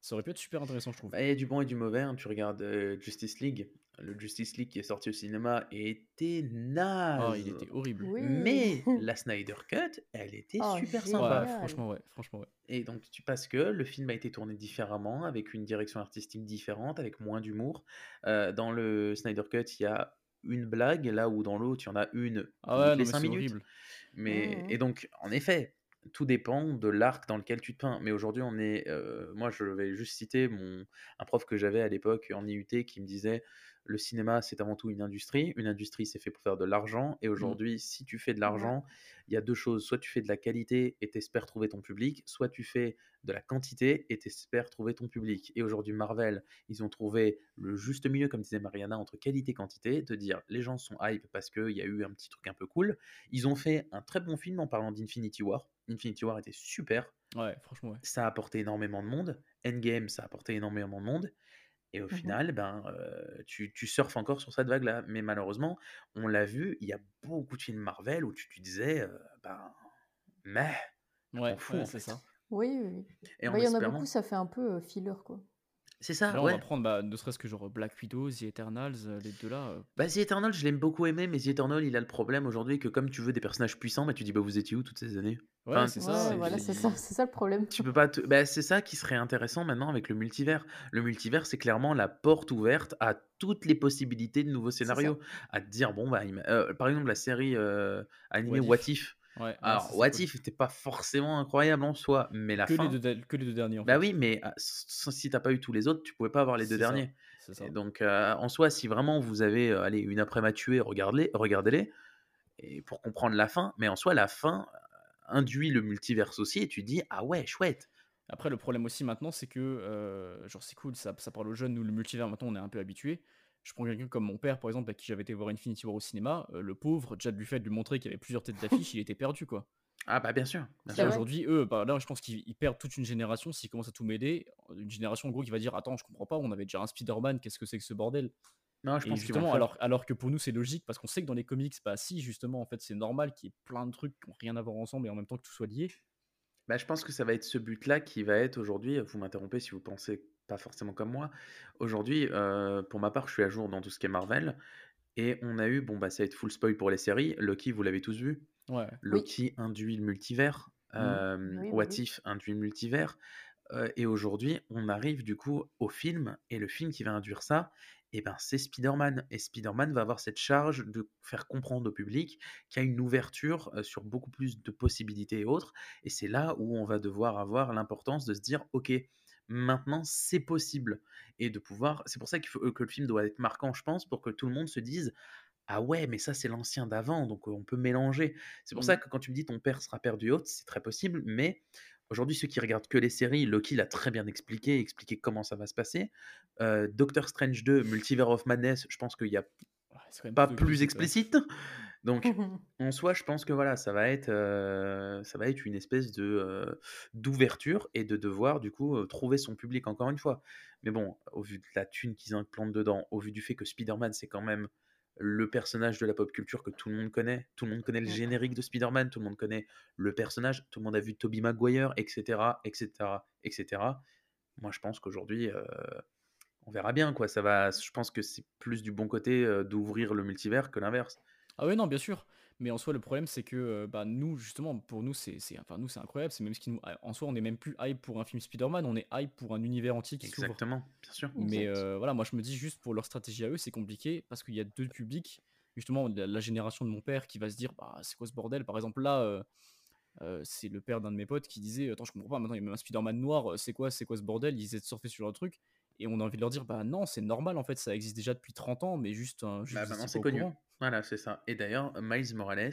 Ça aurait pu être super intéressant, je trouve. Bah, Il y a du bon et du mauvais. hein. Tu regardes euh, Justice League. Le Justice League qui est sorti au cinéma était naze. Ah, il était horrible. Oui. Mais la Snyder Cut, elle était Oh, super génial. sympa. Ouais, franchement, ouais, franchement, ouais. Et donc, tu parce que le film a été tourné différemment, avec une direction artistique différente, avec moins d'humour. Euh, dans le Snyder Cut, il y a une blague, là où dans l'autre, il y en a une Ah toutes ouais, les non, mais 5 c'est minutes. horrible. Mais, Mmh et donc, en effet, tout dépend de l'arc dans lequel tu te peins. Mais aujourd'hui, on est. euh, moi, je vais juste citer mon, un prof que j'avais à l'époque en IUT qui me disait le cinéma, c'est avant tout une industrie. Une industrie, c'est fait pour faire de l'argent. Et Mm. aujourd'hui, si tu fais de l'argent, il y a deux choses. Soit tu fais de la qualité et t'espères trouver ton public, soit tu fais de la quantité et t'espères trouver ton public. Et aujourd'hui, Marvel, ils ont trouvé le juste milieu, comme disait Mariana, entre qualité et quantité, de dire les gens sont hype parce qu'il y a eu un petit truc un peu cool. Ils ont fait un très bon film en parlant d'Infinity War. Infinity War était super. Ouais, franchement, ouais. Ça a apporté énormément de monde. Endgame, ça a apporté énormément de monde. Et au Mmh final, ben, euh, tu, tu surfes encore sur cette vague-là. Mais malheureusement, on l'a vu, il y a beaucoup de films Marvel où tu te disais, euh, ben, mais, Ouais, en c'est fait. ça. Oui, oui, oui. Et en Bah, il y en a beaucoup, ça fait un peu euh, filler, quoi. C'est ça, Là, on va prendre, bah, ne serait-ce que genre Black Widow, The Eternals, euh, les deux là. euh, Bah, The Eternal, je l'aime beaucoup aimé, mais The Eternal, il a le problème aujourd'hui que comme tu veux des personnages puissants, bah, tu dis, bah, vous étiez où toutes ces années? Ouais, Enfin, c'est Ouais, ça. et voilà, puis- c'est ça, c'est ça le problème. Tu peux pas te... bah, c'est ça qui serait intéressant maintenant avec le multivers. Le multivers, c'est clairement la porte ouverte à toutes les possibilités de nouveaux ça. scénarios. À te dire, bon, bah, euh, par exemple, la série euh, animée What What If. If. Ouais, ça, Alors, c'est What cool. If n'était pas forcément incroyable en soi, mais la Que les, fin. deux, que les deux derniers en Bah fait. oui, mais ah, si t'as pas eu tous les autres, tu pouvais pas avoir les deux ça. derniers. C'est ça. Donc, euh, en soi, si vraiment vous avez euh, allez, une après m'a tué, regardez-les, regardez-les, et pour comprendre la fin. Mais en soi, la fin euh, induit le multiverse aussi, et tu dis ah ouais, chouette. Après, le problème aussi maintenant, c'est que, euh, genre, c'est cool, ça, ça parle aux jeunes, nous, le multivers, maintenant, on est un peu habitués. Je prends quelqu'un comme mon père, par exemple, à qui j'avais été voir Infinity War au cinéma, euh, le pauvre, déjà du fait de lui montrer qu'il y avait plusieurs têtes d'affiche, il était perdu, quoi. Ah bah bien sûr. Aujourd'hui, eux, bah, là, je pense qu'ils ils perdent toute une génération s'ils commencent à tout mêler. Une génération, en gros, qui va dire Attends, je comprends pas, on avait déjà un Spider-Man, qu'est-ce que c'est que ce bordel? Non, je Et pense justement, alors, alors que pour nous, c'est logique, parce qu'on sait que dans les comics, bah si, justement, en fait, c'est normal qu'il y ait plein de trucs qui n'ont rien à voir ensemble et en même temps que tout soit lié. Bah, je pense que ça va être ce but-là qui va être aujourd'hui, vous m'interrompez si vous pensez pas forcément comme moi. Aujourd'hui, euh, pour ma part, je suis à jour dans tout ce qui est Marvel. Et on a eu, bon, bah, ça va être full spoil pour les séries. Loki, vous l'avez tous vu. Ouais. Loki induit le multivers. Mhm. euh, Oui, What oui. If induit le multivers. euh, et aujourd'hui, on arrive du coup au film. Et le film qui va induire ça, et ben, c'est Spider-Man. Et Spider-Man va avoir cette charge de faire comprendre au public qu'il y a une ouverture euh, sur beaucoup plus de possibilités et autres. Et c'est là où on va devoir avoir l'importance de se dire, ok, maintenant c'est possible. Et de pouvoir. C'est pour ça qu'il faut, que le film doit être marquant, je pense, pour que tout le monde se dise. Ah ouais, mais ça c'est l'ancien d'avant, donc euh, on peut mélanger. C'est pour ça que quand tu me dis ton père sera perdu haute, c'est très possible, mais aujourd'hui ceux qui regardent que les séries, Loki l'a très bien expliqué, expliqué comment ça va se passer. Euh, Doctor Strange 2, Multiverse of Madness, je pense qu'il n'y a Ouais, pas plus explicite. Donc en soi, je pense que voilà, ça va être, euh, ça va être une espèce de euh, d'ouverture et de devoir du coup euh, trouver son public encore une fois. Mais bon, au vu de la thune qu'ils implantent dedans, au vu du fait que Spider-Man c'est quand même le personnage de la pop culture que tout le monde connaît, tout le monde connaît le Mm. générique de Spider-Man, tout le monde connaît le personnage, tout le monde a vu Tobey Maguire, etc., etc., etc. Moi, je pense qu'aujourd'hui, on verra bien quoi. Ça va. Je pense que c'est plus du bon côté euh, d'ouvrir le multivers que l'inverse. Ah ouais, non, bien sûr. Mais en soi, le problème, c'est que euh, bah, nous, justement, pour nous, c'est c'est- enfin, nous, c'est incroyable. C'est même ce qui nous... En soi, on est même plus hype pour un film Spider-Man, on est hype pour un univers entier qui s'ouvre. Exactement, bien sûr. Mais Exact. euh, voilà, moi, je me dis juste pour leur stratégie à eux, c'est compliqué parce qu'il y a deux publics. Justement, la, la génération de mon père qui va se dire bah, c'est quoi ce bordel? Par exemple, là, euh, euh, c'est le père d'un de mes potes qui disait Attends, je comprends pas, maintenant il y a même un Spider-Man noir, euh, c'est quoi, c'est quoi ce bordel? Ils essaient de surfer sur un truc. Et on a envie de leur dire Bah non, c'est normal en fait, ça existe déjà depuis 30 ans, mais juste, un juste Bah, vous maintenant, étiez c'est connu. courant. Voilà, c'est ça. Et d'ailleurs, Miles Morales,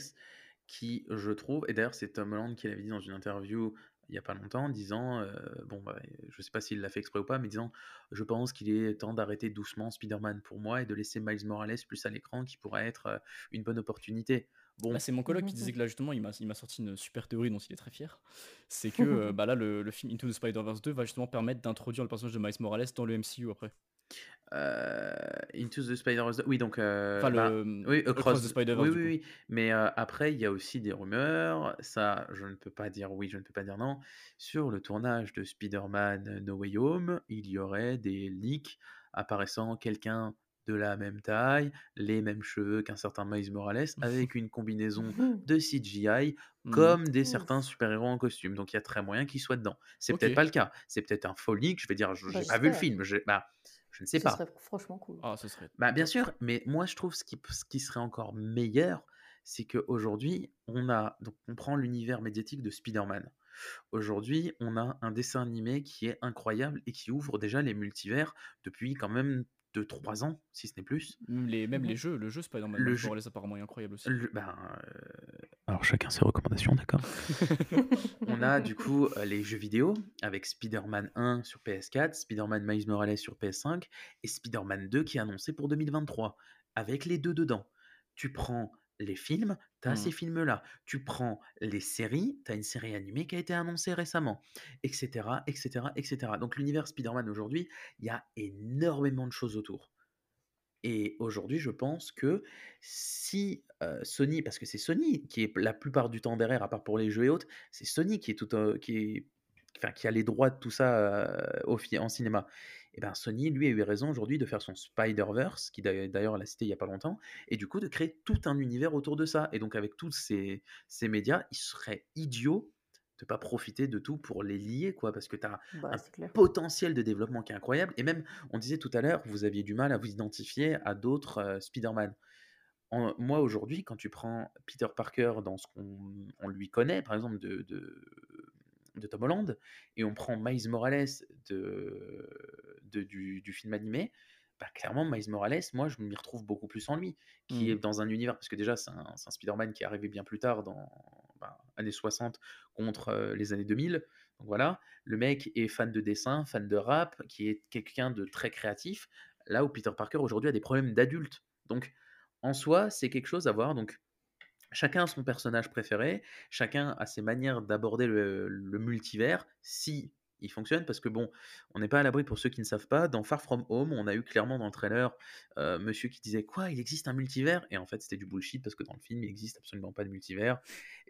qui, je trouve, et d'ailleurs, c'est Tom Holland qui l'avait dit dans une interview il n'y a pas longtemps, disant, euh, bon, bah, je sais pas s'il l'a fait exprès ou pas, mais disant, je pense qu'il est temps d'arrêter doucement Spider-Man pour moi et de laisser Miles Morales plus à l'écran, qui pourrait être euh, une bonne opportunité. Bon, Bah, c'est mon coloc qui Mhm. disait que là justement il m'a il m'a sorti une super théorie dont il est très fier. C'est que euh, bah, là le, le film Into the Spider-Verse 2 va justement permettre d'introduire le personnage de Miles Morales dans le MCU après. euh, Into the Spider-Verse, oui, donc, euh, Enfin bah, le Oui, Across Across the Spider-Verse Oui, oui, oui. Mais euh, après, il y a aussi des rumeurs. Ça, je ne peux pas dire oui, je ne peux pas dire non. Sur le tournage de Spider-Man No Way Home, il y aurait des leaks apparaissant quelqu'un de la même taille, les mêmes cheveux qu'un certain Miles Morales, avec une combinaison de CGI, Mhm. comme des certains super-héros en costume. Donc il y a très moyen qu'il soit dedans. C'est Ok. peut-être pas le cas. C'est peut-être un faux leak. Je vais dire, je- Bah, j'ai pas vu le j'espère. film. j'ai- Bah, Je ne sais Ce pas. serait franchement cool. Ah, ce serait Bah, bien sûr, mais moi je trouve ce qui, ce qui serait encore meilleur, c'est qu'aujourd'hui, on a, donc on prend l'univers médiatique de Spider-Man. Aujourd'hui, on a un dessin animé qui est incroyable et qui ouvre déjà les multivers depuis quand même 2-3 ans, si ce n'est plus. Même les, même les jeux, le jeu Spider-Man Le Miles jeu- Morales apparemment est incroyable aussi. Le- ben, euh, Alors chacun ses recommandations, d'accord On a du coup euh, les jeux vidéo avec Spider-Man 1 sur PS4, Spider-Man Miles Morales sur PS5 et Spider-Man 2 qui est annoncé pour 2023 avec les deux dedans. Tu prends les films, tu as ces films-là. Tu prends les séries, tu as une série animée qui a été annoncée récemment, etc. etc., etc. Donc l'univers Spider-Man aujourd'hui, il y a énormément de choses autour. Et aujourd'hui, je pense que si euh, Sony, parce que c'est Sony qui est la plupart du temps derrière, à part pour les jeux et autres, c'est Sony qui est tout, euh, qui est, enfin, qui a les droits de tout ça euh, au en cinéma. Et ben Sony, lui, a eu raison aujourd'hui de faire son Spider-Verse, qui d'ailleurs l'a cité il y a pas longtemps, et du coup de créer tout un univers autour de ça. Et donc avec tous ces, ces médias, il serait idiot de pas profiter de tout pour les lier, quoi, parce que tu as Bah, un potentiel de développement qui est incroyable. Et même, on disait tout à l'heure, vous aviez du mal à vous identifier à d'autres euh, Spider-Man. En- moi, aujourd'hui, quand tu prends Peter Parker dans ce qu'on on lui connaît, par exemple, de, de, de Tom Holland, et on prend Miles Morales de, de- du, du film animé, bah, clairement, Miles Morales, moi, je m'y retrouve beaucoup plus en lui, qui est dans un univers, parce que déjà, c'est un, c'est un Spider-Man qui est arrivé bien plus tard, dans bah, années 60 contre euh, les années 2000. Donc voilà, le mec est fan de dessin, fan de rap, qui est quelqu'un de très créatif, là où Peter Parker aujourd'hui a des problèmes d'adulte. Donc en soi, c'est quelque chose à voir. Donc chacun a son personnage préféré, chacun a ses manières d'aborder le, multivers, si il fonctionne, parce que bon, on n'est pas à l'abri pour ceux qui ne savent pas. Dans Far From Home, on a eu clairement dans le trailer euh, monsieur qui disait quoi, il existe un multivers, et en fait c'était du bullshit parce que dans le film il existe absolument pas de multivers,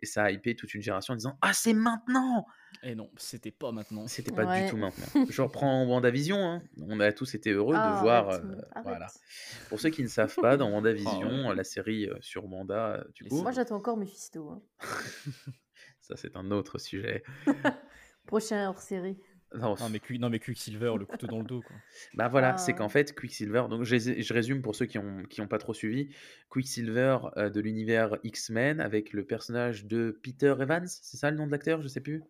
et ça a hypé toute une génération en disant ah c'est maintenant, Et non, c'était pas maintenant. c'était pas Ouais. du tout maintenant. Je reprends WandaVision, hein. on a tous été heureux Ah, de voir. arrête, euh, arrête. voilà. Pour ceux qui ne savent pas, dans WandaVision, Ah ouais. la série euh, sur Wanda, du coup, Moi, j'attends encore Mephisto. hein. ça c'est un autre sujet. Prochain hors série. Non, Non mais, non, mais Quicksilver, le couteau dans le dos, quoi. Bah voilà, c'est Ah. qu'en fait, Quicksilver, donc je, je résume pour ceux qui n'ont qui ont pas trop suivi, Quicksilver euh, de l'univers X-Men avec le personnage de Peter Evans, c'est ça le nom de l'acteur, je sais plus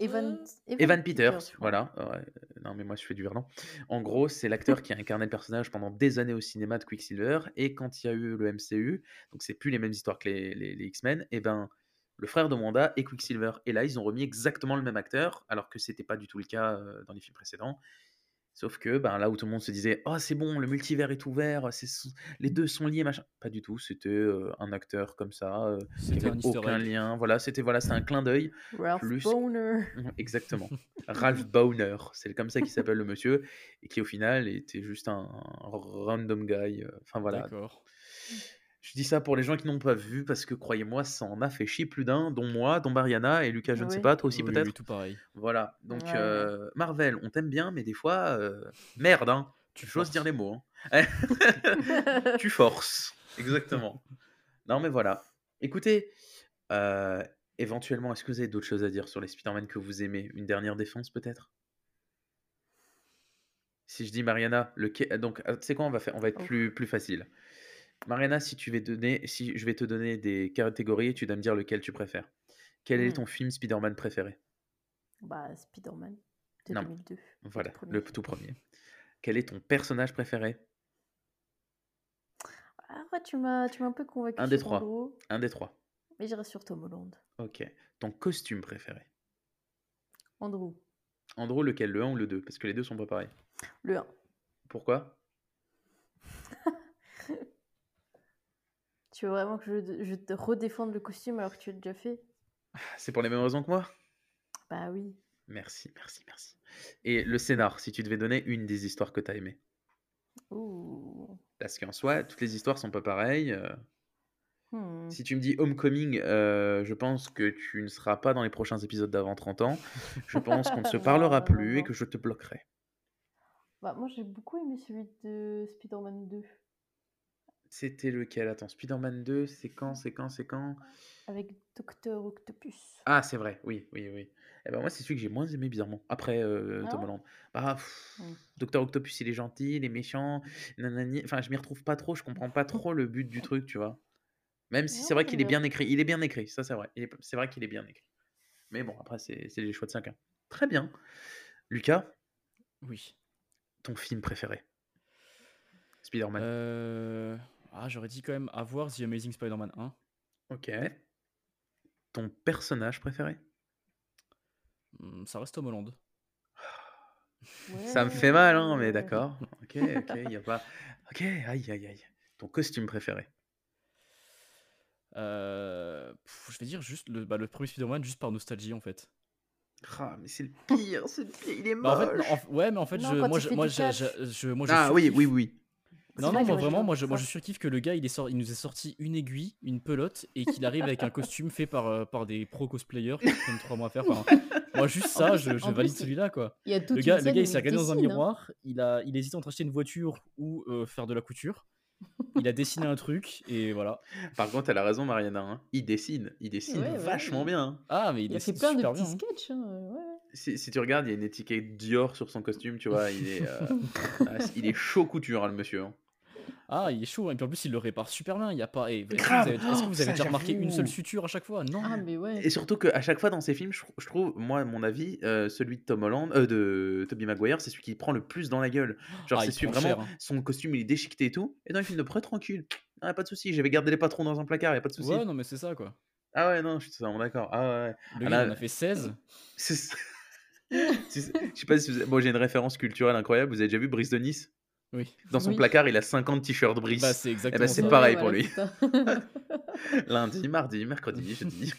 Evan, Evan Peters, je crois. voilà. Ouais, non mais moi je fais du verlan. En gros, c'est l'acteur qui a incarné le personnage pendant des années au cinéma de Quicksilver, et quand il y a eu le MCU, donc c'est plus les mêmes histoires que les, les- les X-Men, et ben le frère de Wanda est Quicksilver. Et là, ils ont remis exactement le même acteur, alors que c'était pas du tout le cas euh, dans les films précédents. Sauf que ben, là où tout le monde se disait Oh, c'est bon, le multivers est ouvert, c'est les deux sont liés, machin. Pas du tout, c'était euh, un acteur comme ça, euh, qui C'était un avait easter aucun lien. Voilà, c'était voilà, un clin d'œil. Ralph Plus- Boner. Exactement. Ralph Bowner, c'est comme ça qu'il s'appelle le monsieur, et qui au final était juste un, un random guy. Enfin voilà. D'accord. Je dis ça pour les gens qui n'ont pas vu, parce que croyez-moi, ça en a fait chier plus d'un, dont moi, dont Mariana, et Lucas, je ne sais pas, toi aussi Oui, peut-être. oui, tout pareil. Voilà. Donc Ouais, euh, Marvel, on t'aime bien, mais des fois, euh, merde, hein. Tu J'ose dire les mots. hein. tu forces. Exactement. non, mais voilà. Écoutez, euh, éventuellement, est-ce que vous avez d'autres choses à dire sur les Spider-Man que vous aimez? Une dernière défense, peut-être? Si je dis Mariana, lequel... donc, tu sais quoi, on va faire, on va être Oh. plus, plus facile. Mariana, si tu veux donner, si je vais te donner des catégories, tu dois me dire lequel tu préfères. Quel est Hmm. ton film Spider-Man préféré? Bah, Spider-Man de Non. 2002. Voilà, premier. le tout premier. Quel est ton personnage préféré? Ah ouais, tu m'as, tu m'as un peu convaincu. Un des trois. Andrew, Un des trois. mais j'irai sur Tom Holland. Ok. Ton costume préféré? Andrew, Andrew, lequel? Le 1 ou le 2 Parce que les deux sont pas pareils. le 1. Pourquoi? Tu veux vraiment que je, je te redéfende le costume alors que tu l'as déjà fait? C'est pour les mêmes raisons que moi? Bah oui. Merci, merci, merci. Et le scénar, si tu devais donner une des histoires que tu as aimées? Ouh. Parce qu'en soi, toutes les histoires sont pas pareilles. euh, Hmm. Si tu me dis Homecoming, euh, je pense que tu ne seras pas dans les prochains épisodes d'avant 30 ans. Je pense qu'on ne se parlera non, plus et non. que je te bloquerai. Bah, moi, j'ai beaucoup aimé celui de Spider-Man 2. C'était lequel? Attends, Spider-Man 2, c'est quand C'est quand C'est quand? Avec Docteur Octopus. Ah, c'est vrai, oui, oui, oui. Eh ben moi, c'est celui que j'ai moins aimé, bizarrement, après euh, Ah Tom Holland. Bah, pff. Docteur Octopus, il est gentil, il est méchant, nanani. Enfin, je m'y retrouve pas trop, je comprends pas trop le but du truc, tu vois. Même si c'est vrai qu'il est bien. écrit. Il est bien écrit, ça c'est vrai. Il est- C'est vrai qu'il est bien écrit. Mais bon, après, c'est c'est les choix de chacun. Très bien. Lucas, Oui. ton film préféré? Spider-Man. Euh, Ah, j'aurais dit quand même avoir The Amazing Spider-Man 1. Ok. Ton personnage préféré? Hmm, Ça reste Tom Holland. Ça me fait mal, hein, mais d'accord. Ok, ok, il y a pas. Ok, aïe, aïe, aïe. Ton costume préféré? Euh, pff, je vais dire juste le, bah, le premier Spider-Man juste par nostalgie en fait. Ah, mais c'est le pire, c'est le pire, il est Bah, en fait, moche. non, en- ouais, mais en fait, Non, je, quand moi, il je, fait moi, du je, catch. je- je- moi, je Ah oui, oui, oui. Non, non, moi vraiment, moi je, moi je surkiffe que le gars il, est sort, il nous ait sorti une aiguille, une pelote et qu'il arrive avec un costume fait par, euh, par des pro cosplayers qui prennent trois mois à faire. Enfin, moi juste ça, plus- je, valide celui-là quoi. Il y a toute Le gars, le gars il s'est regardé dans un hein. miroir, il a, il hésite entre acheter une voiture ou euh, faire de la couture. Il a dessiné un truc et voilà. Par contre, elle a raison, Mariana. hein. Il dessine, il dessine Ouais, ouais, vachement bien. hein. Ah, mais il, Il a fait dessine plein de super petits bien. sketchs. hein, ouais. Si, si tu regardes, il y a une étiquette Dior sur son costume, tu vois. Il est, euh, ah, il est chaud couture, hein, le monsieur. Hein. Ah, il est chaud. Et puis en plus, il le répare super bien. Il y a pas. et Est-ce que vous Grave. avez, Oh, vous avez ça, déjà remarqué une seule suture à chaque fois? Non. Ah, mais ouais. Et surtout qu'à chaque fois dans ces films, je, trou- je trouve, moi, à mon avis, euh, celui de Tom Holland, euh, de Tobey Maguire, c'est celui qui prend le plus dans la gueule. Genre, Ah, c'est celui vraiment, cher, hein. son costume, il est déchiqueté et tout. Et dans les films de près, tranquille. Ah, pas de souci, j'avais gardé les patrons dans un placard, y a pas de souci. Ouais, non, mais c'est ça quoi. Ah ouais, non, je suis totalement d'accord. Ah ouais. Le Ah gars, en a fait 16. C'est ça. C'est- Je sais pas si vous avez- Bon, j'ai une référence culturelle incroyable. Vous avez déjà vu Brice de Nice? Oui. Dans son Oui. placard, il a 50 t-shirts Brice. Bah, c'est exactement ben, c'est ça. pareil Ouais, pour voilà, lui. c'est. Lundi, mardi, mercredi, jeudi.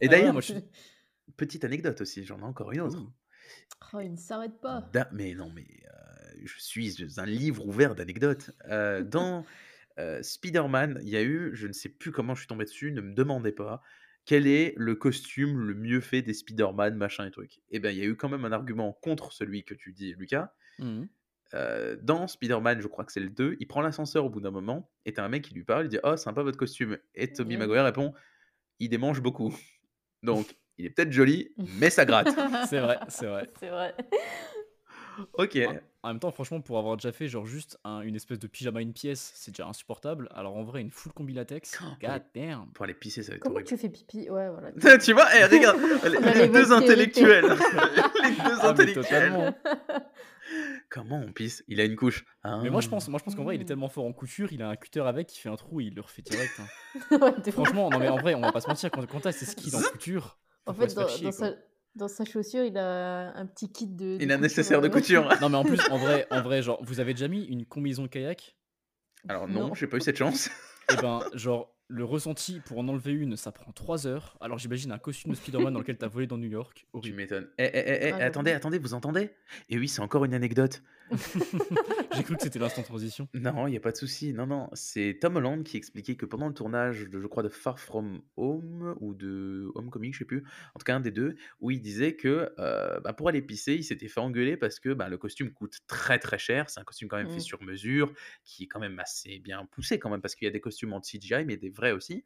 Et Ah, d'ailleurs, moi, je suis- petite anecdote aussi, j'en ai encore une autre. Oh, il ne s'arrête pas. Da- mais non, mais euh, je suis un livre ouvert d'anecdotes. Euh, dans euh, Spider-Man, il y a eu, je ne sais plus comment je suis tombé dessus, ne me demandez pas, quel est le costume le mieux fait des Spider-Man, machin et truc. Et bien, il y a eu quand même un argument contre celui que tu dis, Lucas. Mhm. Euh, dans Spider-Man, je crois que c'est le 2, il prend l'ascenseur au bout d'un moment, et t'as un mec qui lui parle, il dit Oh, sympa votre costume. Et Tobey. Maguire répond Il démange beaucoup. Donc, il est peut-être joli, mais ça gratte. C'est vrai, c'est vrai. C'est vrai. ok. En même temps, franchement, pour avoir déjà fait genre juste un- une espèce de pyjama une pièce, c'est déjà insupportable. Alors en vrai, une full combi latex, Oh, god damn. Pour aller pisser, ça va être Comment horrible. tu fais pipi? Ouais, voilà. tu vois, eh, regarde, les, deux intellectuels. les deux Ah, mais intellectuels. totalement. Comment on pisse? Il a une couche. Mais moi je Ah. pense, moi je pense qu'en vrai, il est tellement fort en couture, il a un cutter avec qui fait un trou, il le refait direct. hein. Ouais, de ouf. Franchement, non mais en vrai, on va pas se mentir, quand, quand t'as ces skills en couture, En pas fait, se dans, chier, dans quoi. sa, dans sa chaussure, il a un petit kit de. Il de a un nécessaire de euh, couture. Non mais en plus, en vrai, en vrai, genre, vous avez déjà mis une combinaison kayak Alors non, Non. j'ai pas eu cette chance. Et ben, genre, le ressenti pour en enlever une, ça prend 3 heures. Alors j'imagine un costume de Spider-Man dans lequel t'as volé dans New York. Tu Horrible. m'étonnes. Eh, eh, eh, eh, Ah, attendez, attendez, vous entendez? Et oui, c'est encore une anecdote. J'ai cru que c'était l'instant transition. Non, il n'y a pas de souci. Non, non, c'est Tom Holland qui expliquait que pendant le tournage, de, je crois, de Far From Home ou de Homecoming, je sais plus, en tout cas un des deux, où il disait que euh, bah, pour aller pisser, il s'était fait engueuler parce que bah, le costume coûte très très cher. C'est un costume quand même fait Mm. sur mesure, qui est quand même assez bien poussé quand même, parce qu'il y a des costumes en CGI, mais des vrais aussi.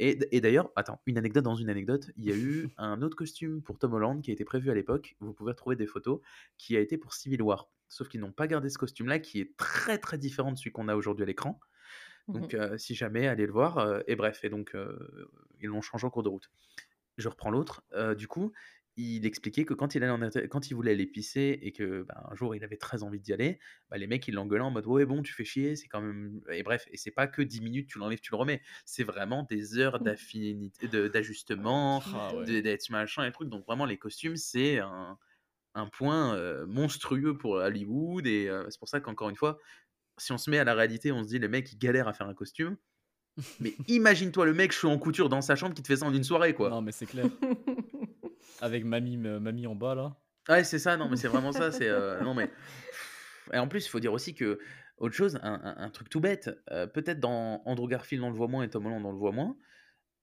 Et d'ailleurs, attends, une anecdote dans une anecdote, il y a eu un autre costume pour Tom Holland qui a été prévu à l'époque, vous pouvez retrouver des photos, qui a été pour Civil War. Sauf qu'ils n'ont pas gardé ce costume-là, qui est très très différent de celui qu'on a aujourd'hui à l'écran. Donc, Mhm. euh, si jamais, allez le voir. euh, et bref, et donc, euh, ils l'ont changé en cours de route. Je reprends l'autre. du coup, il expliquait que quand il, allait en quand il voulait aller pisser et que bah, un jour il avait très envie d'y aller, bah, les mecs ils l'engueulaient en mode ouais bon tu fais chier, c'est quand même et bref et c'est pas que 10 minutes tu l'enlèves tu le remets, c'est vraiment des heures d'affinité de- d'ajustement, Ah ouais. d'être machin et trucs donc vraiment les costumes c'est un, un point euh, monstrueux pour Hollywood et euh, c'est pour ça qu'encore une fois si on se met à la réalité on se dit les mecs ils galèrent à faire un costume mais imagine-toi le mec chaud en couture dans sa chambre qui te fait ça en une soirée quoi Non mais c'est clair. Avec mamie, mamie en bas là. Ouais, c'est ça, non, mais c'est vraiment ça. C'est euh, non, mais et en plus, il faut dire aussi que autre chose, un, un- un truc tout bête. Peut-être dans Andrew Garfield, on le voit moins et Tom Holland, on le voit moins.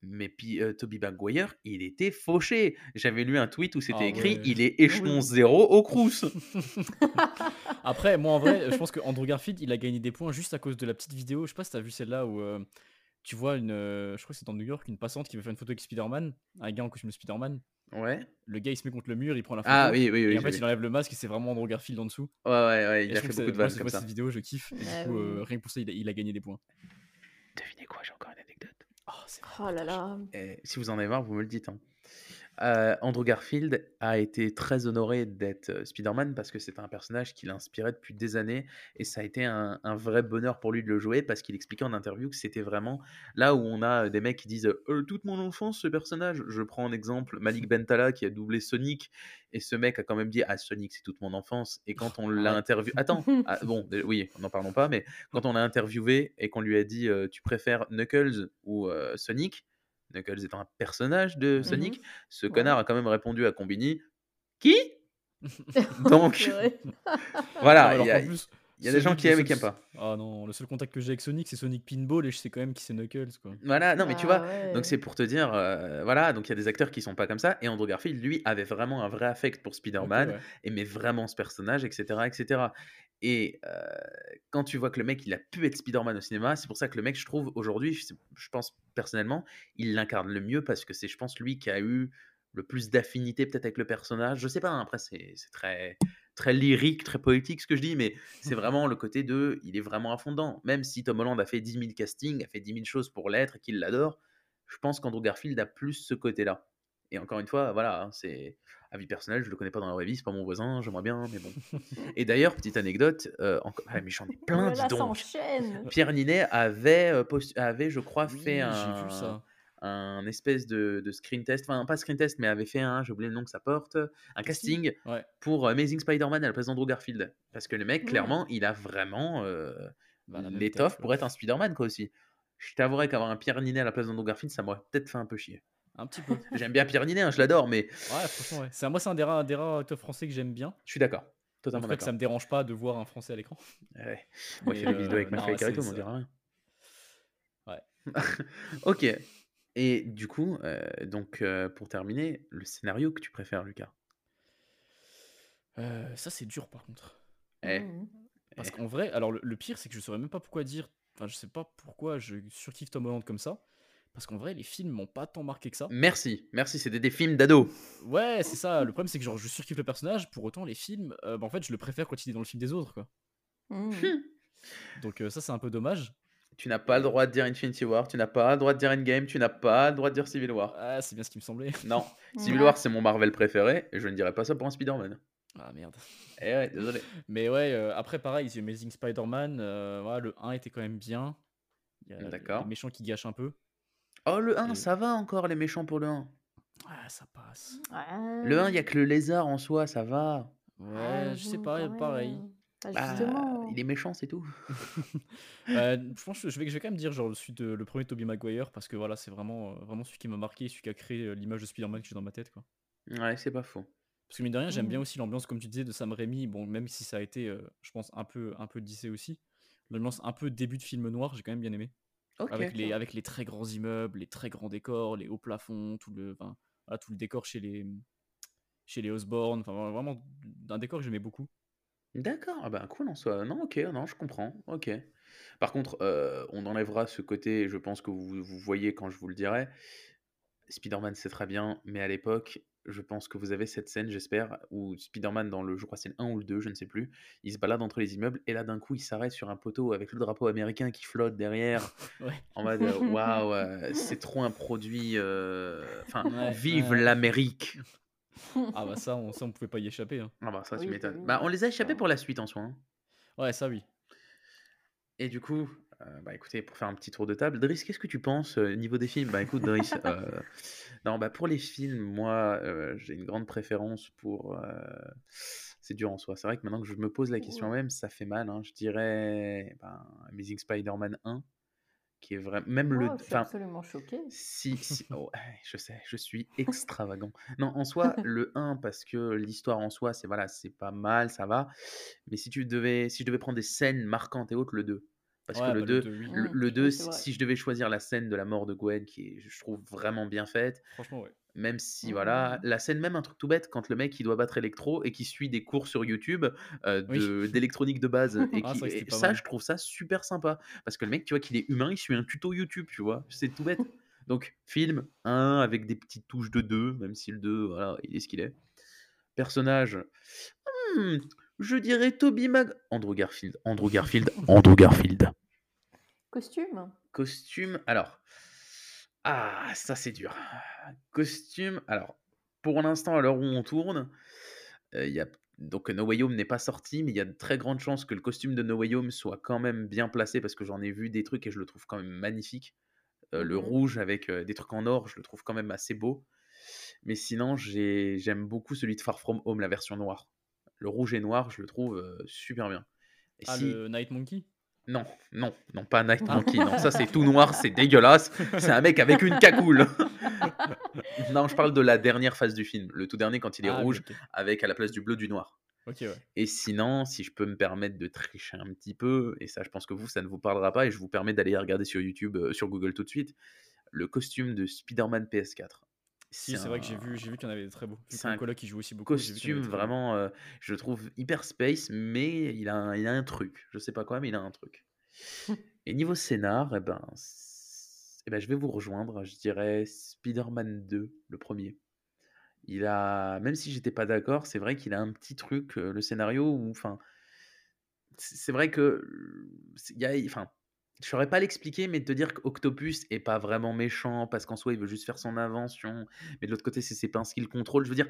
Mais puis euh, Toby Maguire, il était fauché. J'avais lu un tweet où c'était Ah écrit ouais. il est échelon Oui. zéro au Crous. Après, moi en vrai, je pense que Andrew Garfield, il a gagné des points juste à cause de la petite vidéo. Je sais pas si t'as vu celle-là où euh, tu vois une, euh, je crois que c'est dans New York, une passante qui veut faire une photo avec Spider-Man, un gars en costume de Spider-Man. Ouais. Le gars il se met contre le mur, il prend la photo. Ah oui, oui, oui. et en fait, il enlève le masque et c'est vraiment Andrew Garfield en dessous. Ouais, ouais, ouais, il je a fait beaucoup de vannes comme ça. cette vidéo, je kiffe. Et Ah du coup, oui. rien que pour ça, il a, il a gagné des points. Devinez quoi, j'ai encore une anecdote. Oh, Oh là là. Et si vous en avez marre, vous me le dites. hein. Euh, Andrew Garfield a été très honoré d'être euh, Spider-Man parce que c'est un personnage qui l'inspirait depuis des années et ça a été un, un vrai bonheur pour lui de le jouer parce qu'il expliquait en interview que c'était vraiment là où on a des mecs qui disent Euh, toute mon enfance ce personnage. Je prends en exemple Malik Bentala qui a doublé Sonic et ce mec a quand même dit ah Sonic c'est toute mon enfance et quand on l'a interviewé attends ah, bon oui n'en parlons pas mais quand on l'a interviewé et qu'on lui a dit euh, tu préfères Knuckles ou euh, Sonic Knuckles étant un personnage de Sonic, ce Ouais. connard a quand même répondu à Combini Qui? Donc, voilà, alors il y a, qu'en plus, il y a des gens qui aiment et qui aiment pas. Ah non, le seul contact que j'ai avec Sonic, c'est Sonic Pinball et je sais quand même qui c'est Knuckles quoi. Voilà, non, mais tu Ah vois, ouais. donc c'est pour te dire, euh, voilà, donc il y a des acteurs qui sont pas comme ça, et Andrew Garfield, lui, avait vraiment un vrai affect pour Spider-Man, ouais. aimait vraiment ce personnage, etc. etc. Et euh, quand tu vois que le mec, il a pu être Spider-Man au cinéma, c'est pour ça que le mec, je trouve, aujourd'hui, je, pense personnellement, il l'incarne le mieux parce que c'est, je pense, lui qui a eu le plus d'affinité peut-être avec le personnage. Je sais pas, hein, après, c'est c'est très, très lyrique, très poétique ce que je dis, mais c'est vraiment le côté de, il est vraiment dedans. Même si Tom Holland a fait 10 000 castings, a fait 10 000 choses pour l'être et qu'il l'adore, je pense qu'Andrew Garfield a plus ce côté-là. Et encore une fois, voilà, hein, c'est avis personnel, je le connais pas dans la vraie vie, c'est pas mon voisin, j'aimerais bien, mais bon. Et d'ailleurs, petite anecdote, euh, encore... ah, mais j'en ai plein, dis donc. Pierre Ninet avait, euh, post- avait, je crois, Oui, fait j'ai un, vu ça. un espèce de, de screen test, enfin pas screen test, mais avait fait un, j'ai oublié le nom que ça porte, un casting Ouais. pour Amazing Spider-Man à la place d'Andrew Garfield. Parce que le mec, Ouais. clairement, il a vraiment euh, Bah, l'étoffe pour être un Spider-Man, quoi, aussi. Je t'avouerai qu'avoir un Pierre Ninet à la place d'Andrew Garfield, ça m'aurait peut-être fait un peu chier. Un petit peu. Ouais, J'aime bien Pierre Ninet, hein, je l'adore, mais franchement, ouais. C'est, moi, c'est un des rares, des rares acteurs français que j'aime bien. je suis d'accord. En Totalement cas, que d'accord. ça me dérange pas de voir un français à l'écran. Ouais. Moi, Mais, fait des vidéos avec euh, ma non, fille Carito, on dirait rien. Ouais. ok. Et du coup, euh, donc euh, pour terminer, le scénario que tu préfères, Lucas? Euh, ça, c'est dur par contre. Eh, Mhm. Parce Eh. qu'en vrai, alors le, le pire, c'est que je saurais même pas pourquoi dire. Enfin, je sais pas pourquoi je surkiffe Tom Holland comme ça. Parce qu'en vrai, les films m'ont pas tant marqué que ça. Merci, merci, c'était des films d'ado. Ouais, c'est ça. Le problème, c'est que genre, je surkiffe le personnage. Pour autant, les films, euh, bah, en fait, je le préfère quand il est dans le film des autres, quoi. Mhm. Donc euh, ça, c'est un peu dommage. Tu n'as pas le droit de dire Infinity War, tu n'as pas le droit de dire Endgame, tu n'as pas le droit de dire Civil War. Ah, c'est bien ce qui me semblait. Non, Civil. War c'est mon Marvel préféré et je ne dirais pas ça pour un Spider-Man. Ah merde. Eh ouais, désolé. Mais ouais, euh, après, pareil, The Amazing Spider-Man, euh, voilà, le 1 était quand même bien. Il y a D'accord. Les méchants qui gâchent un peu. Oh, le 1, Et- ça va encore les méchants pour le 1. Ah, ça passe. Le 1, il n'y a que le lézard en soi, ça va. Ouais, Ah, je sais pas, pareil. Bah, Bah, justement. il est méchant, c'est tout. Euh, je pense que je vais, je vais quand même dire genre celui de, le premier Tobey Maguire parce que voilà c'est vraiment, euh, vraiment celui qui m'a marqué, celui qui a créé euh, l'image de Spider-Man que j'ai dans ma tête quoi. Ouais, c'est pas faux. Parce que mine de rien j'aime bien Mhm. aussi l'ambiance comme tu disais de Sam Raimi, bon même si ça a été euh, je pense un peu un peu dissé aussi, l'ambiance un peu début de film noir j'ai quand même bien aimé. Avec les avec les très grands immeubles, les très grands décors, les hauts plafonds, tout le enfin, tout le décor chez les chez les Osborne, enfin vraiment d'un décor que j'aimais beaucoup. D'accord, ah bah cool en soi. Non, ok, non, je comprends. Ok. Par contre, euh, on enlèvera ce côté, je pense que vous, vous voyez quand je vous le dirai. Spider-Man, c'est très bien, mais à l'époque, je pense que vous avez cette scène, j'espère, où Spider-Man, dans le, je crois c'est le 1 ou le 2, je ne sais plus, il se balade entre les immeubles, et là, d'un coup, il s'arrête sur un poteau avec le drapeau américain qui flotte derrière, Ouais. en mode, euh, waouh, euh, c'est trop un produit. euh, Enfin, Ouais, vive ouais. l'Amérique. Ah bah ça on, ça on pouvait pas y échapper. hein. Ah bah ça, tu Oui, bah m'étonnes. oui. Bah, on les a échappés Ouais. pour la suite en soi. hein. Ouais ça oui. Et du coup, euh, bah écoutez, pour faire un petit tour de table, Driss, qu'est-ce que tu penses euh, niveau des films? Bah écoute, Driss, euh, non, bah pour les films, moi, euh, j'ai une grande préférence pour. C'est dur en soi. C'est vrai que maintenant que je me pose la question Ouais. même, ça fait mal. hein. Je dirais ben, Amazing Spider-Man 1, qui est vraiment. Même le. Oh, je suis absolument choquée. si, si- oh, je sais, je suis extravagant. Non, en soi, le 1, parce que l'histoire en soi, c'est voilà, c'est pas mal, ça va. Mais si tu devais, si je devais prendre des scènes marquantes et autres, le 2. Parce Ouais, que le bah, le 2, 2, oui. le, Mmh, le oui, 2, c'est vrai. si je devais choisir la scène de la mort de Gwen, qui est, je trouve vraiment bien faite, Franchement, ouais. même si, Mmh, voilà, mmh. la scène, même un truc tout bête, quand le mec il doit battre Electro et qui suit des cours sur YouTube euh, de- d'électronique de base, et, Ah, qui, et ça, mal. je trouve ça super sympa. Parce que le mec, tu vois, qu'il est humain, il suit un tuto YouTube, tu vois, c'est tout bête. Donc, film 1 avec des petites touches de 2, même si le 2, voilà, il est ce qu'il est. Personnage, hmm, je dirais Toby Mag... Andrew Garfield, Andrew Garfield, Andrew Garfield. Costume? Costume, alors. Ah, ça c'est dur. Costume, alors. Pour l'instant, à l'heure où on tourne, euh, il y a. Donc No Way Home n'est pas sorti, mais il y a de très grandes chances que le costume de No Way Home soit quand même bien placé parce que j'en ai vu des trucs et je le trouve quand même magnifique. Euh, Le Mhm. rouge avec euh, des trucs en or, je le trouve quand même assez beau. Mais sinon, j'ai- j'aime beaucoup celui de Far From Home, la version noire. Le rouge et noir, je le trouve euh, super bien. Et Ah, si- le Night Monkey? Non, non, non, pas Night Ah. Monkey. Non, ça c'est tout noir, c'est dégueulasse. C'est un mec avec une cagoule. non, je parle de la dernière phase du film, le tout dernier quand il est Ah, rouge, avec à la place du bleu du noir. Ouais. Et sinon, si je peux me permettre de tricher un petit peu, et ça je pense que vous, ça ne vous parlera pas, et je vous permets d'aller regarder sur YouTube, euh, sur Google tout de suite, le costume de Spider-Man PS4. Si, c'est vrai que j'ai vu, j'ai vu qu'il y en avait des très beaux. C'est un qui joue aussi beaucoup. costume vraiment, euh, je le trouve hyper space, mais il a, un, il a un truc. Je sais pas quoi, mais il a un truc. Et niveau scénar, eh ben, eh ben, je vais vous rejoindre. Je dirais Spider-Man 2, le premier. Il a, même si j'étais pas d'accord, c'est vrai qu'il a un petit truc, euh, le scénario, où, enfin, c'est vrai que, euh, y a, enfin, je saurais pas l'expliquer, mais de te dire qu'Octopus est pas vraiment méchant parce qu'en soi il veut juste faire son invention, mais de l'autre côté c'est ses pinces qui le contrôlent. Je veux dire,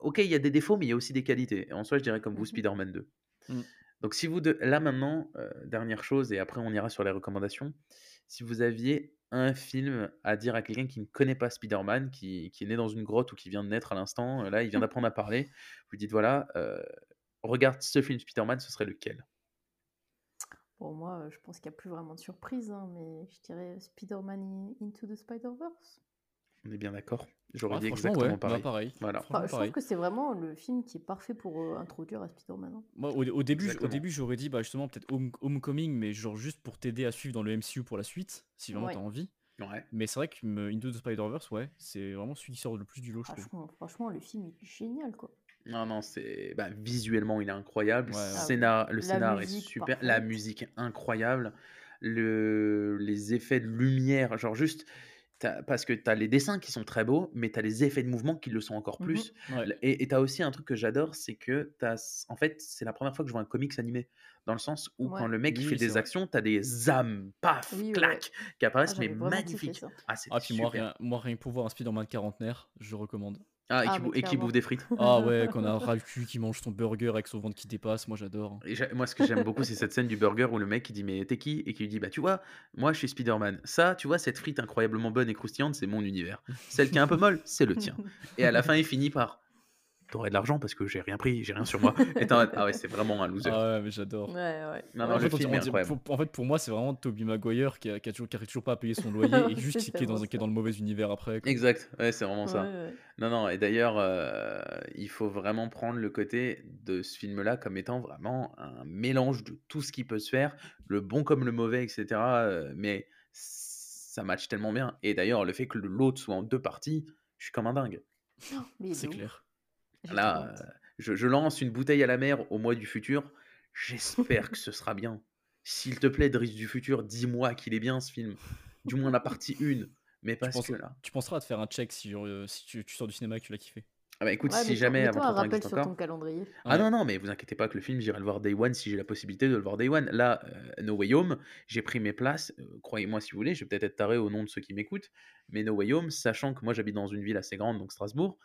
ok, il y a des défauts, mais il y a aussi des qualités. Et en soi, je dirais comme vous, Mhm. Spider-Man 2. Mm. Donc si vous, de... là maintenant, euh, dernière chose, et après on ira sur les recommandations, si vous aviez un film à dire à quelqu'un qui ne connaît pas Spider-Man, qui, qui est né dans une grotte ou qui vient de naître à l'instant, euh, là il vient d'apprendre à parler, vous dites voilà, euh, regarde ce film Spider-Man, ce serait lequel? Bon, moi, euh, je pense qu'il n'y a plus vraiment de surprise, hein, mais je dirais Spider-Man in- Into the Spider-Verse. On est bien d'accord J'aurais Ah, dit exactement ouais, pareil. bah, pareil. Voilà. Franchement, Enfin, je pareil. trouve que c'est vraiment le film qui est parfait pour euh, introduire à Spider-Man. hein. Moi, au, au début, au début, j'aurais dit bah, justement peut-être Home- Homecoming, mais genre juste pour t'aider à suivre dans le MCU pour la suite, si vraiment Ouais. t'as envie. Ouais. Mais c'est vrai que me- Into the Spider-Verse, ouais, c'est vraiment celui qui sort le plus du lot, je trouve. Franchement, franchement, le film est génial, quoi. Non, non, c'est bah, visuellement il est incroyable. Ouais, ouais. Ah. Scénar... Le La scénar est super. La musique est incroyable. Le... Les effets de lumière, genre juste. Parce que tu as les dessins qui sont très beaux, mais tu as les effets de mouvement qui le sont encore Mhm. plus. Ouais. Et tu as aussi un truc que j'adore, c'est que t'as... en fait, c'est la première fois que je vois un comics animé. Dans le sens où Ouais. quand le mec il Oui, fait des vrai. actions, tu as des âmes, paf, Oui, ouais, clac, qui Ah, apparaissent, mais vraiment kiffé magnifiques. Ah, c'est Ah, puis moi rien, moi, rien que pour voir un Spider-Man quarantenaire, je recommande. Ah, et, Ah, qui, mais bou- et qui clairement. bouffe des frites. Ah ouais, qu'on a ras le cul qui mange son burger avec son ventre qui dépasse, moi j'adore. Et moi, ce que j'aime beaucoup, c'est cette scène du burger où le mec il dit Mais t'es qui? Et qui lui dit Bah, tu vois, moi je suis Spider-Man. Ça, tu vois, cette frite incroyablement bonne et croustillante, c'est mon univers. Celle qui est un peu molle, c'est le tien. Et à la fin, il finit par T'aurais de l'argent parce que j'ai rien pris, j'ai rien sur moi. Et ah ouais, c'est vraiment un loser. Ah ouais, mais j'adore. Ouais, ouais. Non, En le fait, on film dit- est on dit- incroyable. pour- en fait, pour moi, c'est vraiment Toby Maguire qui, a, qui, a toujours, qui arrive toujours pas à payer son loyer et juste qui est, dans, qui est dans le mauvais univers après. quoi. Exact, ouais, c'est vraiment Ouais, ça. ouais. Non, non, et d'ailleurs, euh, il faut vraiment prendre le côté de ce film-là comme étant vraiment un mélange de tout ce qui peut se faire, le bon comme le mauvais, etc. euh, mais ça match tellement bien. Et d'ailleurs, le fait que le- l'autre soit en deux parties, je suis comme un dingue. Mais C'est clair. Là, euh, je, je lance une bouteille à la mer au mois du futur. J'espère que ce sera bien. S'il te plaît, Driss du futur, dis-moi qu'il est bien ce film. Du moins la partie 1. Mais Tu, parce penses- que là. tu penseras à te faire un check si, euh, si tu, tu sors du cinéma et que tu l'as kiffé? Ah bah écoute, Ouais, si jamais avant un rappel sur encore. ton calendrier. Ah Ouais. non, non, mais vous inquiétez pas que le film, j'irai le voir Day One si j'ai la possibilité de le voir Day One. Là, euh, No Way Home, j'ai pris mes places. euh, Croyez-moi si vous voulez, je vais peut-être être taré au nom de ceux qui m'écoutent. Mais No Way Home, sachant que moi j'habite dans une ville assez grande, donc Strasbourg,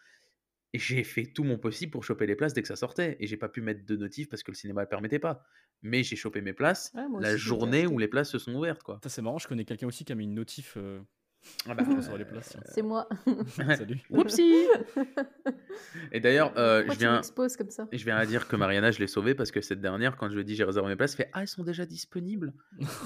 j'ai fait tout mon possible pour choper les places dès que ça sortait. Et j'ai pas pu mettre de notif parce que le cinéma ne le permettait pas. Mais j'ai chopé mes places Ouais, la journée acheté. où les places se sont ouvertes. quoi. Ça, c'est marrant, je connais quelqu'un aussi qui a mis une notif euh, Ah bah, les places. C'est moi. Salut. Whoopsie Et d'ailleurs, euh, Pourquoi je tu viens. comme ça? Je viens à dire que Mariana, je l'ai sauvée parce que cette dernière, quand je lui ai dit j'ai réservé mes places, elle fait Ah, elles sont déjà disponibles.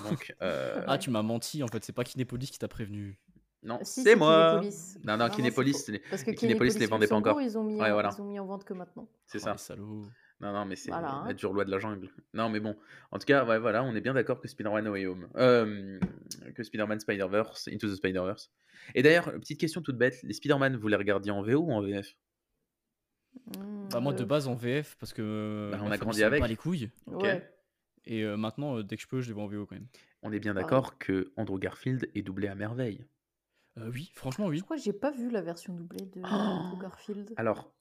Donc, euh, Ah, tu m'as menti, en fait, c'est pas Kinépolis qui t'a prévenu. Non, Si, c'est moi. Kinépolis. Non, non, Non, non, Kinépolis, faux. Parce que Kinépolis les vendait pas encore. Ils ont mis, Ouais, en, voilà. ils ont mis en vente que maintenant. C'est Oh, ça. les salauds. Non, non, mais c'est Voilà, la hein. dure loi de la jungle. Non, mais bon. En tout cas, ouais, voilà, on est bien d'accord que Spider-Man No Way Home. euh, que Spider-Man Spider-Verse, Into the Spider-Verse. Et d'ailleurs, petite question toute bête les Spider-Man, vous les regardiez en VO ou en VF Mmh, Bah, moi, de euh, base, en VF, parce que Bah, on a grandi avec. pas les couilles. Ok. Ouais. Et euh, maintenant, euh, dès que je peux, je les vois en VO quand même. On est bien Pareil. d'accord que Andrew Garfield est doublé à merveille. Euh, oui, franchement, oui. Je crois que j'ai pas vu la version doublée de Oh Andrew Garfield. Alors,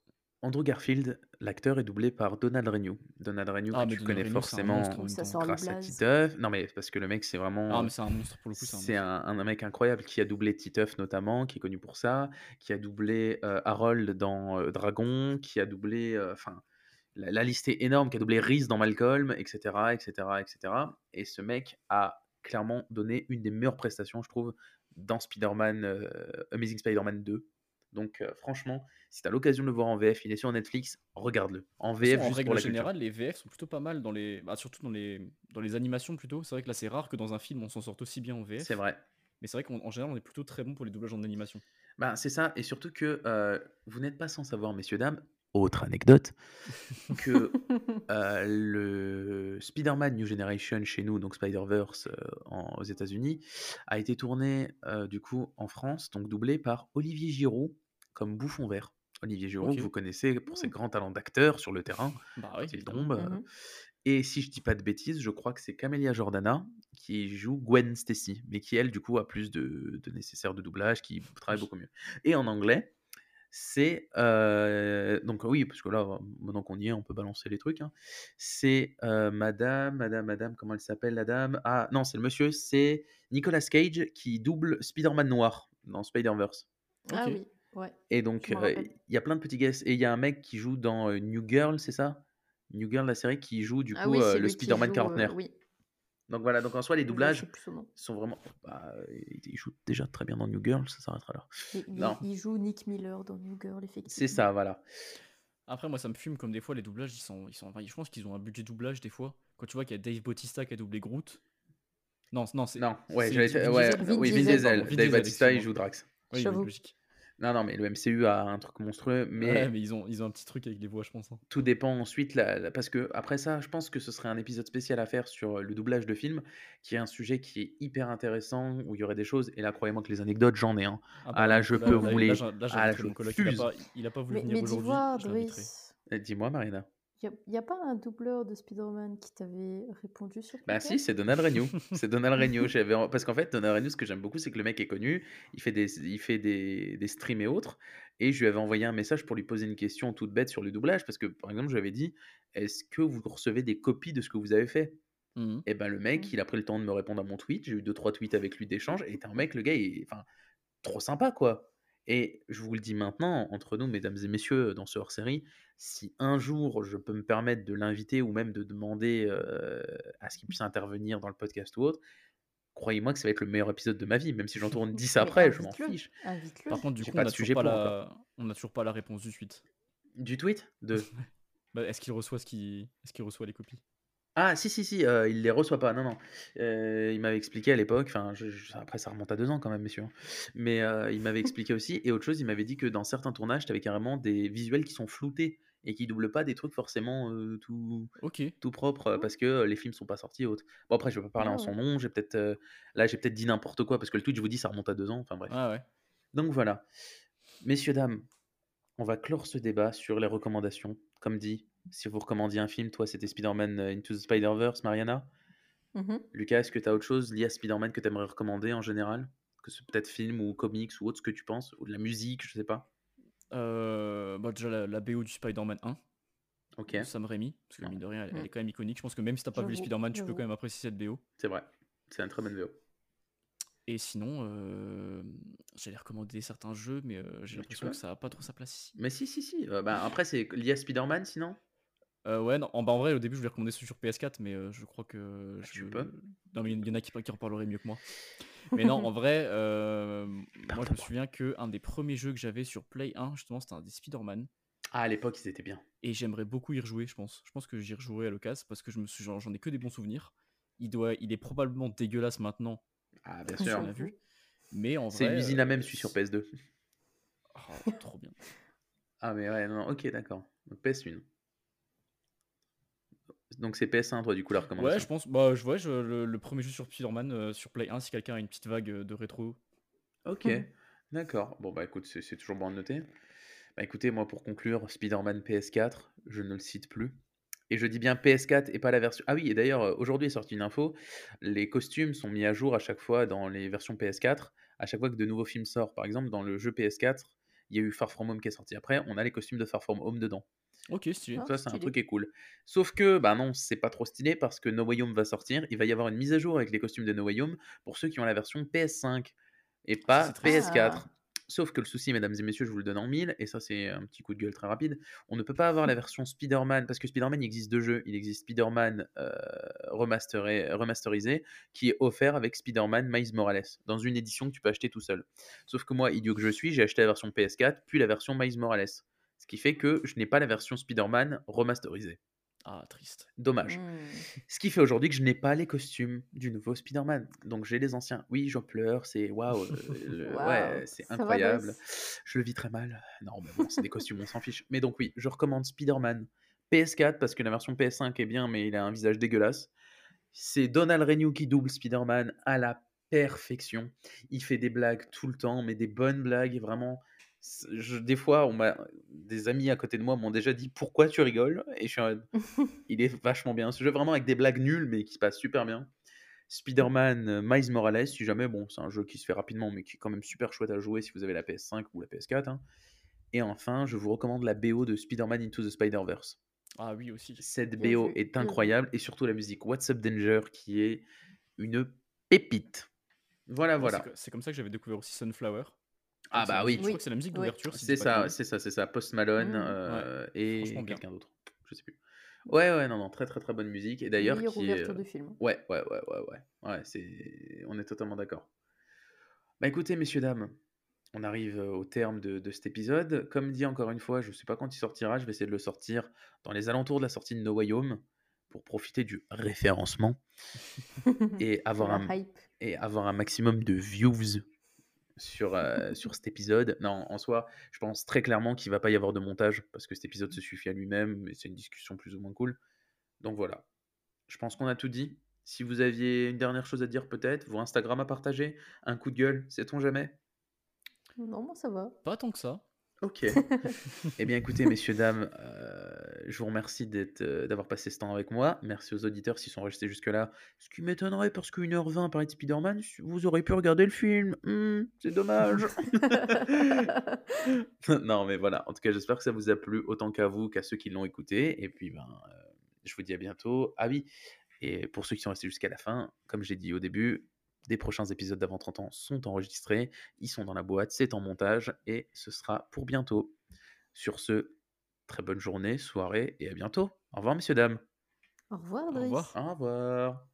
Andrew Garfield, l'acteur est doublé par Donald Renew. Donald Renew Ah, que tu Donald connais Renew, c'est un forcément monstre grâce à. Titeuf. Non, mais parce que le mec, c'est vraiment. Ah, mais c'est un monstre pour le coup, c'est un mec incroyable qui a doublé Titeuf notamment, qui est connu pour ça, qui a doublé euh, Harold dans euh, Dragon, qui a doublé, euh, enfin, la, la liste est énorme, qui a doublé Reese dans Malcolm, etc., etc., etc. Et ce mec a clairement donné une des meilleures prestations, je trouve, dans Spider-Man, euh, Amazing Spider-Man 2. Donc euh, franchement, si tu as l'occasion de le voir en VF, il est sur Netflix, regarde-le. En façon, VF en juste pour règle la culture. générale, les VF sont plutôt pas mal dans les, bah, surtout dans les, dans les animations plutôt. C'est vrai que là, c'est rare que dans un film on s'en sorte aussi bien en VF. C'est vrai. Mais c'est vrai qu'en en général, on est plutôt très bon pour les doublages en animation. Ben, c'est ça, et surtout que euh, vous n'êtes pas sans savoir, messieurs, dames, autre anecdote, que euh, le Spider-Man New Generation chez nous, donc Spider-Verse euh, aux États-Unis, a été tourné euh, du coup en France, donc doublé par Olivier Giraud comme Bouffon Vert. Olivier Giraud, Ok. que vous connaissez pour ses Mmh. grands talents d'acteur sur le terrain, Bah oui, il tombe. Mhm. Et si je dis pas de bêtises, je crois que c'est Camélia Jordana qui joue Gwen Stacy, mais qui elle, du coup, a plus de, de nécessaire de doublage, qui travaille beaucoup mieux. Et en anglais, c'est. euh, donc, oui, parce que là, maintenant qu'on y est, on peut balancer les trucs. hein. C'est euh, Madame, Madame, Madame, comment elle s'appelle, la dame? Ah, non, c'est le monsieur, c'est Nicolas Cage qui double Spider-Man noir dans Spider-Verse. Ah oui, ouais. Et donc, euh, il y a plein de petits guests. Et il y a un mec qui joue dans euh, New Girl, c'est ça? New Girl, la série, qui joue du Ah coup oui, euh, le Spider-Man euh, quarantenaire. oui, Donc voilà, donc en soi, les doublages sont vraiment. Bah, il joue déjà très bien dans New Girl, ça s'arrêtera là. Il, Non, il joue Nick Miller dans New Girl, c'est effectivement. ça, voilà. Après, moi, ça me fume comme des fois les doublages, ils sont, ils sont, enfin, je pense qu'ils ont un budget doublage des fois. Quand tu vois qu'il y a Dave Bautista qui a doublé Groot. Non, non, c'est. Non, ouais, c'est Vin ouais, oui, Vin Diesel. Dave Bautista, il joue Drax. Oui, logique. Non, non, mais le MCU a un truc monstrueux, mais Ouais, mais ils ont, ils ont un petit truc avec les voix, je pense. hein. tout dépend ensuite, la- la- parce que après ça, je pense que ce serait un épisode spécial à faire sur le doublage de films, qui est un sujet qui est hyper intéressant, où il y aurait des choses, et là, croyez-moi que les anecdotes, j'en ai un. Ah Ah là, je là, peux là, vous là, les... là, Ah là, je mon coloc, il a fuse. pas, il a pas voulu Mais, venir mais aujourd'hui. Euh, Dis-moi, Marina. Il n'y a, pas un doubleur de Spider-Man qui t'avait répondu sur Bah si, c'est Donald Renew. C'est Donald Renew. J'avais Parce qu'en fait, Donald Renew, ce que j'aime beaucoup, c'est que le mec est connu, il fait des, il fait des, des streams et autres, et je lui avais envoyé un message pour lui poser une question toute bête sur le doublage, parce que par exemple, je lui avais dit, est-ce que vous recevez des copies de ce que vous avez fait? Mhm. Et ben le mec, Mm. il a pris le temps de me répondre à mon tweet, j'ai eu deux trois tweets avec lui d'échange, et t'es un mec, le gars, il est enfin, trop sympa quoi. Et je vous le dis maintenant, entre nous, mesdames et messieurs, dans ce hors-série, si un jour je peux me permettre de l'inviter ou même de demander euh, à ce qu'il puisse intervenir dans le podcast ou autre, croyez-moi que ça va être le meilleur épisode de ma vie, même si j'en tourne 10 Mais après, je m'en fiche. Par contre, du coup, pas on de a, toujours pas la... on a toujours pas la réponse du suite. Du tweet? De... Bah, est-ce qu'il reçoit ce qu'il reçoit les copies? Ah si si si, euh, il les reçoit pas, non non. Euh, il m'avait expliqué à l'époque, enfin je- je- après ça remonte à deux ans quand même messieurs, hein. mais euh, il m'avait expliqué aussi, et autre chose, il m'avait dit que dans certains tournages, tu avais carrément des visuels qui sont floutés et qui doublent pas des trucs forcément euh, tout, Ok. tout propre euh, Ah. parce que les films sont pas sortis et autres. Bon après je vais pas parler Ah en son ouais. nom, j'ai peut-être là j'ai peut-être dit n'importe quoi parce que le tweet je vous dis ça remonte à deux ans, enfin bref. Ah ouais. Donc voilà, messieurs dames, on va clore ce débat sur les recommandations. Comme dit, si vous recommandiez un film, toi c'était Spider-Man euh, Into the Spider-Verse, Mariana? Mhm. Lucas, est-ce que tu as autre chose lié à Spider-Man que tu aimerais recommander en général? Que ce peut-être film ou comics ou autre, ce que tu penses? Ou de la musique, je sais pas? Euh, bah, déjà, la, la BO du Spider-Man 1 Ok, de Sam Raimi, parce que mine de rien, elle, elle est quand même iconique. Je pense que même si t'as pas vu Spider-Man, tu peux quand même apprécier cette BO. c'est vrai. C'est une très bonne VO. Et sinon, euh, j'allais recommander certains jeux, mais euh, j'ai l'impression que ça a pas trop sa place ici. Mais si, si, si. euh, bah, après, c'est lié à Spider-Man sinon? Euh, ouais, non, en, bah, en vrai, au début, je voulais recommander sur PS4, mais euh, je crois que. Bah, je... tu peux. Non, mais il y en a qui, qui en parleraient mieux que moi. Mais non, en vrai, euh, moi, je me souviens que un des premiers jeux que j'avais sur Play 1, justement, c'était un des Spider-Man. Ah, à l'époque, ils étaient bien. Et j'aimerais beaucoup y rejouer, je pense. Je pense que j'y rejouerai à l'occasion parce que je me suis, j'en ai que des bons souvenirs. Il, doit, il est probablement dégueulasse maintenant, Ah, bien sûr. on a vu. Mais en C'est l'usine à même, celui sur PS2. oh, trop bien. Ah, mais ouais, non, non, ok, d'accord. Donc PS1. Donc c'est PS1, toi, du coup, la Ouais, je recommandation. pense. Bah, je vois je, le, le premier jeu sur Spider-Man euh, sur Play 1, si quelqu'un a une petite vague euh, de rétro. Ok, d'accord. Bon, bah écoute, c'est c'est toujours bon à noter. Bah écoutez, moi, pour conclure, Spider-Man PS4, je ne le cite plus. Et je dis bien PS4 et pas la version. Ah oui, et d'ailleurs, euh, aujourd'hui est sortie une info. Les costumes sont mis à jour à chaque fois dans les versions PS4. À chaque fois que de nouveaux films sortent, par exemple, dans le jeu PS4, il y a eu Far From Home qui est sorti après. On a les costumes de Far From Home dedans. Ok, stylé. Ah, Ça, c'est un truc qui est cool. Sauf que, bah non, c'est pas trop stylé parce que No Way Home va sortir. Il va y avoir une mise à jour avec les costumes de No Way Home pour ceux qui ont la version PS5 et pas c'est triste. PS4. Ah. Sauf que le souci, mesdames et messieurs, je vous le donne en mille, et ça c'est un petit coup de gueule très rapide, on ne peut pas avoir la version Spider-Man, parce que Spider-Man, il existe deux jeux. Il existe Spider-Man euh, remasteré- remasterisé, qui est offert avec Spider-Man Miles Morales, dans une édition que tu peux acheter tout seul. Sauf que moi, idiot que je suis, j'ai acheté la version PS4, puis la version Miles Morales. Ce qui fait que je n'ai pas la version Spider-Man remasterisée. Ah, triste. Dommage. Hmm. Ce qui fait aujourd'hui que je n'ai pas les costumes du nouveau Spider-Man. Donc j'ai les anciens. Oui, j'en pleure, c'est waouh, euh, ouais, c'est incroyable. Je le vis très mal. Non, mais bon, c'est des costumes, on s'en fiche. Mais donc oui, je recommande Spider-Man PS4 parce que la version PS5 est bien, mais il a un visage dégueulasse. C'est Donald Renew qui double Spider-Man à la perfection. Il fait des blagues tout le temps, mais des bonnes blagues, vraiment. Je- des fois, on m'a, des amis à côté de moi m'ont déjà dit pourquoi tu rigoles? Et je suis en il est vachement bien. Ce jeu vraiment avec des blagues nulles mais qui se passe super bien. Spider-Man euh, Miles Morales, si jamais, bon, c'est un jeu qui se fait rapidement mais qui est quand même super chouette à jouer si vous avez la PS5 ou la PS4. hein. Et enfin, je vous recommande la BO de Spider-Man Into the Spider-Verse. Ah oui, aussi. Cette Bien BO est vu. incroyable et surtout la musique What's Up Danger qui est une pépite. Voilà, Moi, voilà. C'est comme ça que j'avais découvert aussi Sunflower. Ah bah oui. Je Oui. crois que c'est la musique Oui. d'ouverture. si je C'est ça, c'est ça, c'est ça. Post Malone Mm. euh, et quelqu'un d'autre. Je sais plus. Ouais, ouais, non, non, très très très bonne musique. Et d'ailleurs, qui est. ouverture de film. Ouais, ouais, ouais, ouais, ouais. Ouais, c'est. On est totalement d'accord. Bah écoutez, messieurs, dames, on arrive euh, au terme de, de cet épisode. Comme dit encore une fois, je sais pas quand il sortira, je vais essayer de le sortir dans les alentours de la sortie de No Way Home pour profiter du référencement et avoir, un, hype. et avoir un maximum de views sur, euh, sur cet épisode. Non, en soi, je pense très clairement qu'il va pas y avoir de montage parce que cet épisode se suffit à lui-même, mais c'est une discussion plus ou moins cool. Donc voilà, je pense qu'on a tout dit. Si vous aviez une dernière chose à dire, peut-être, vos Instagram à partager, un coup de gueule, sait-on jamais? Non, moi ça va. Pas tant que ça. Ok. eh bien, écoutez, messieurs, dames, euh, je vous remercie d'être, euh, d'avoir passé ce temps avec moi. Merci aux auditeurs s'ils sont restés jusque-là. Ce qui m'étonnerait parce que 1h20 parler de Spider-Man, vous aurez pu regarder le film. Hmm, c'est dommage. non, mais voilà. En tout cas, j'espère que ça vous a plu autant qu'à vous, qu'à ceux qui l'ont écouté. Et puis, ben, euh, je vous dis à bientôt. Ah oui, et pour ceux qui sont restés jusqu'à la fin, comme j'ai dit au début, des prochains épisodes d'Avant 30 ans sont enregistrés, ils sont dans la boîte, c'est en montage et ce sera pour bientôt. Sur ce, très bonne journée, soirée et à bientôt. Au revoir, messieurs, dames. Au revoir, Au revoir. Au revoir.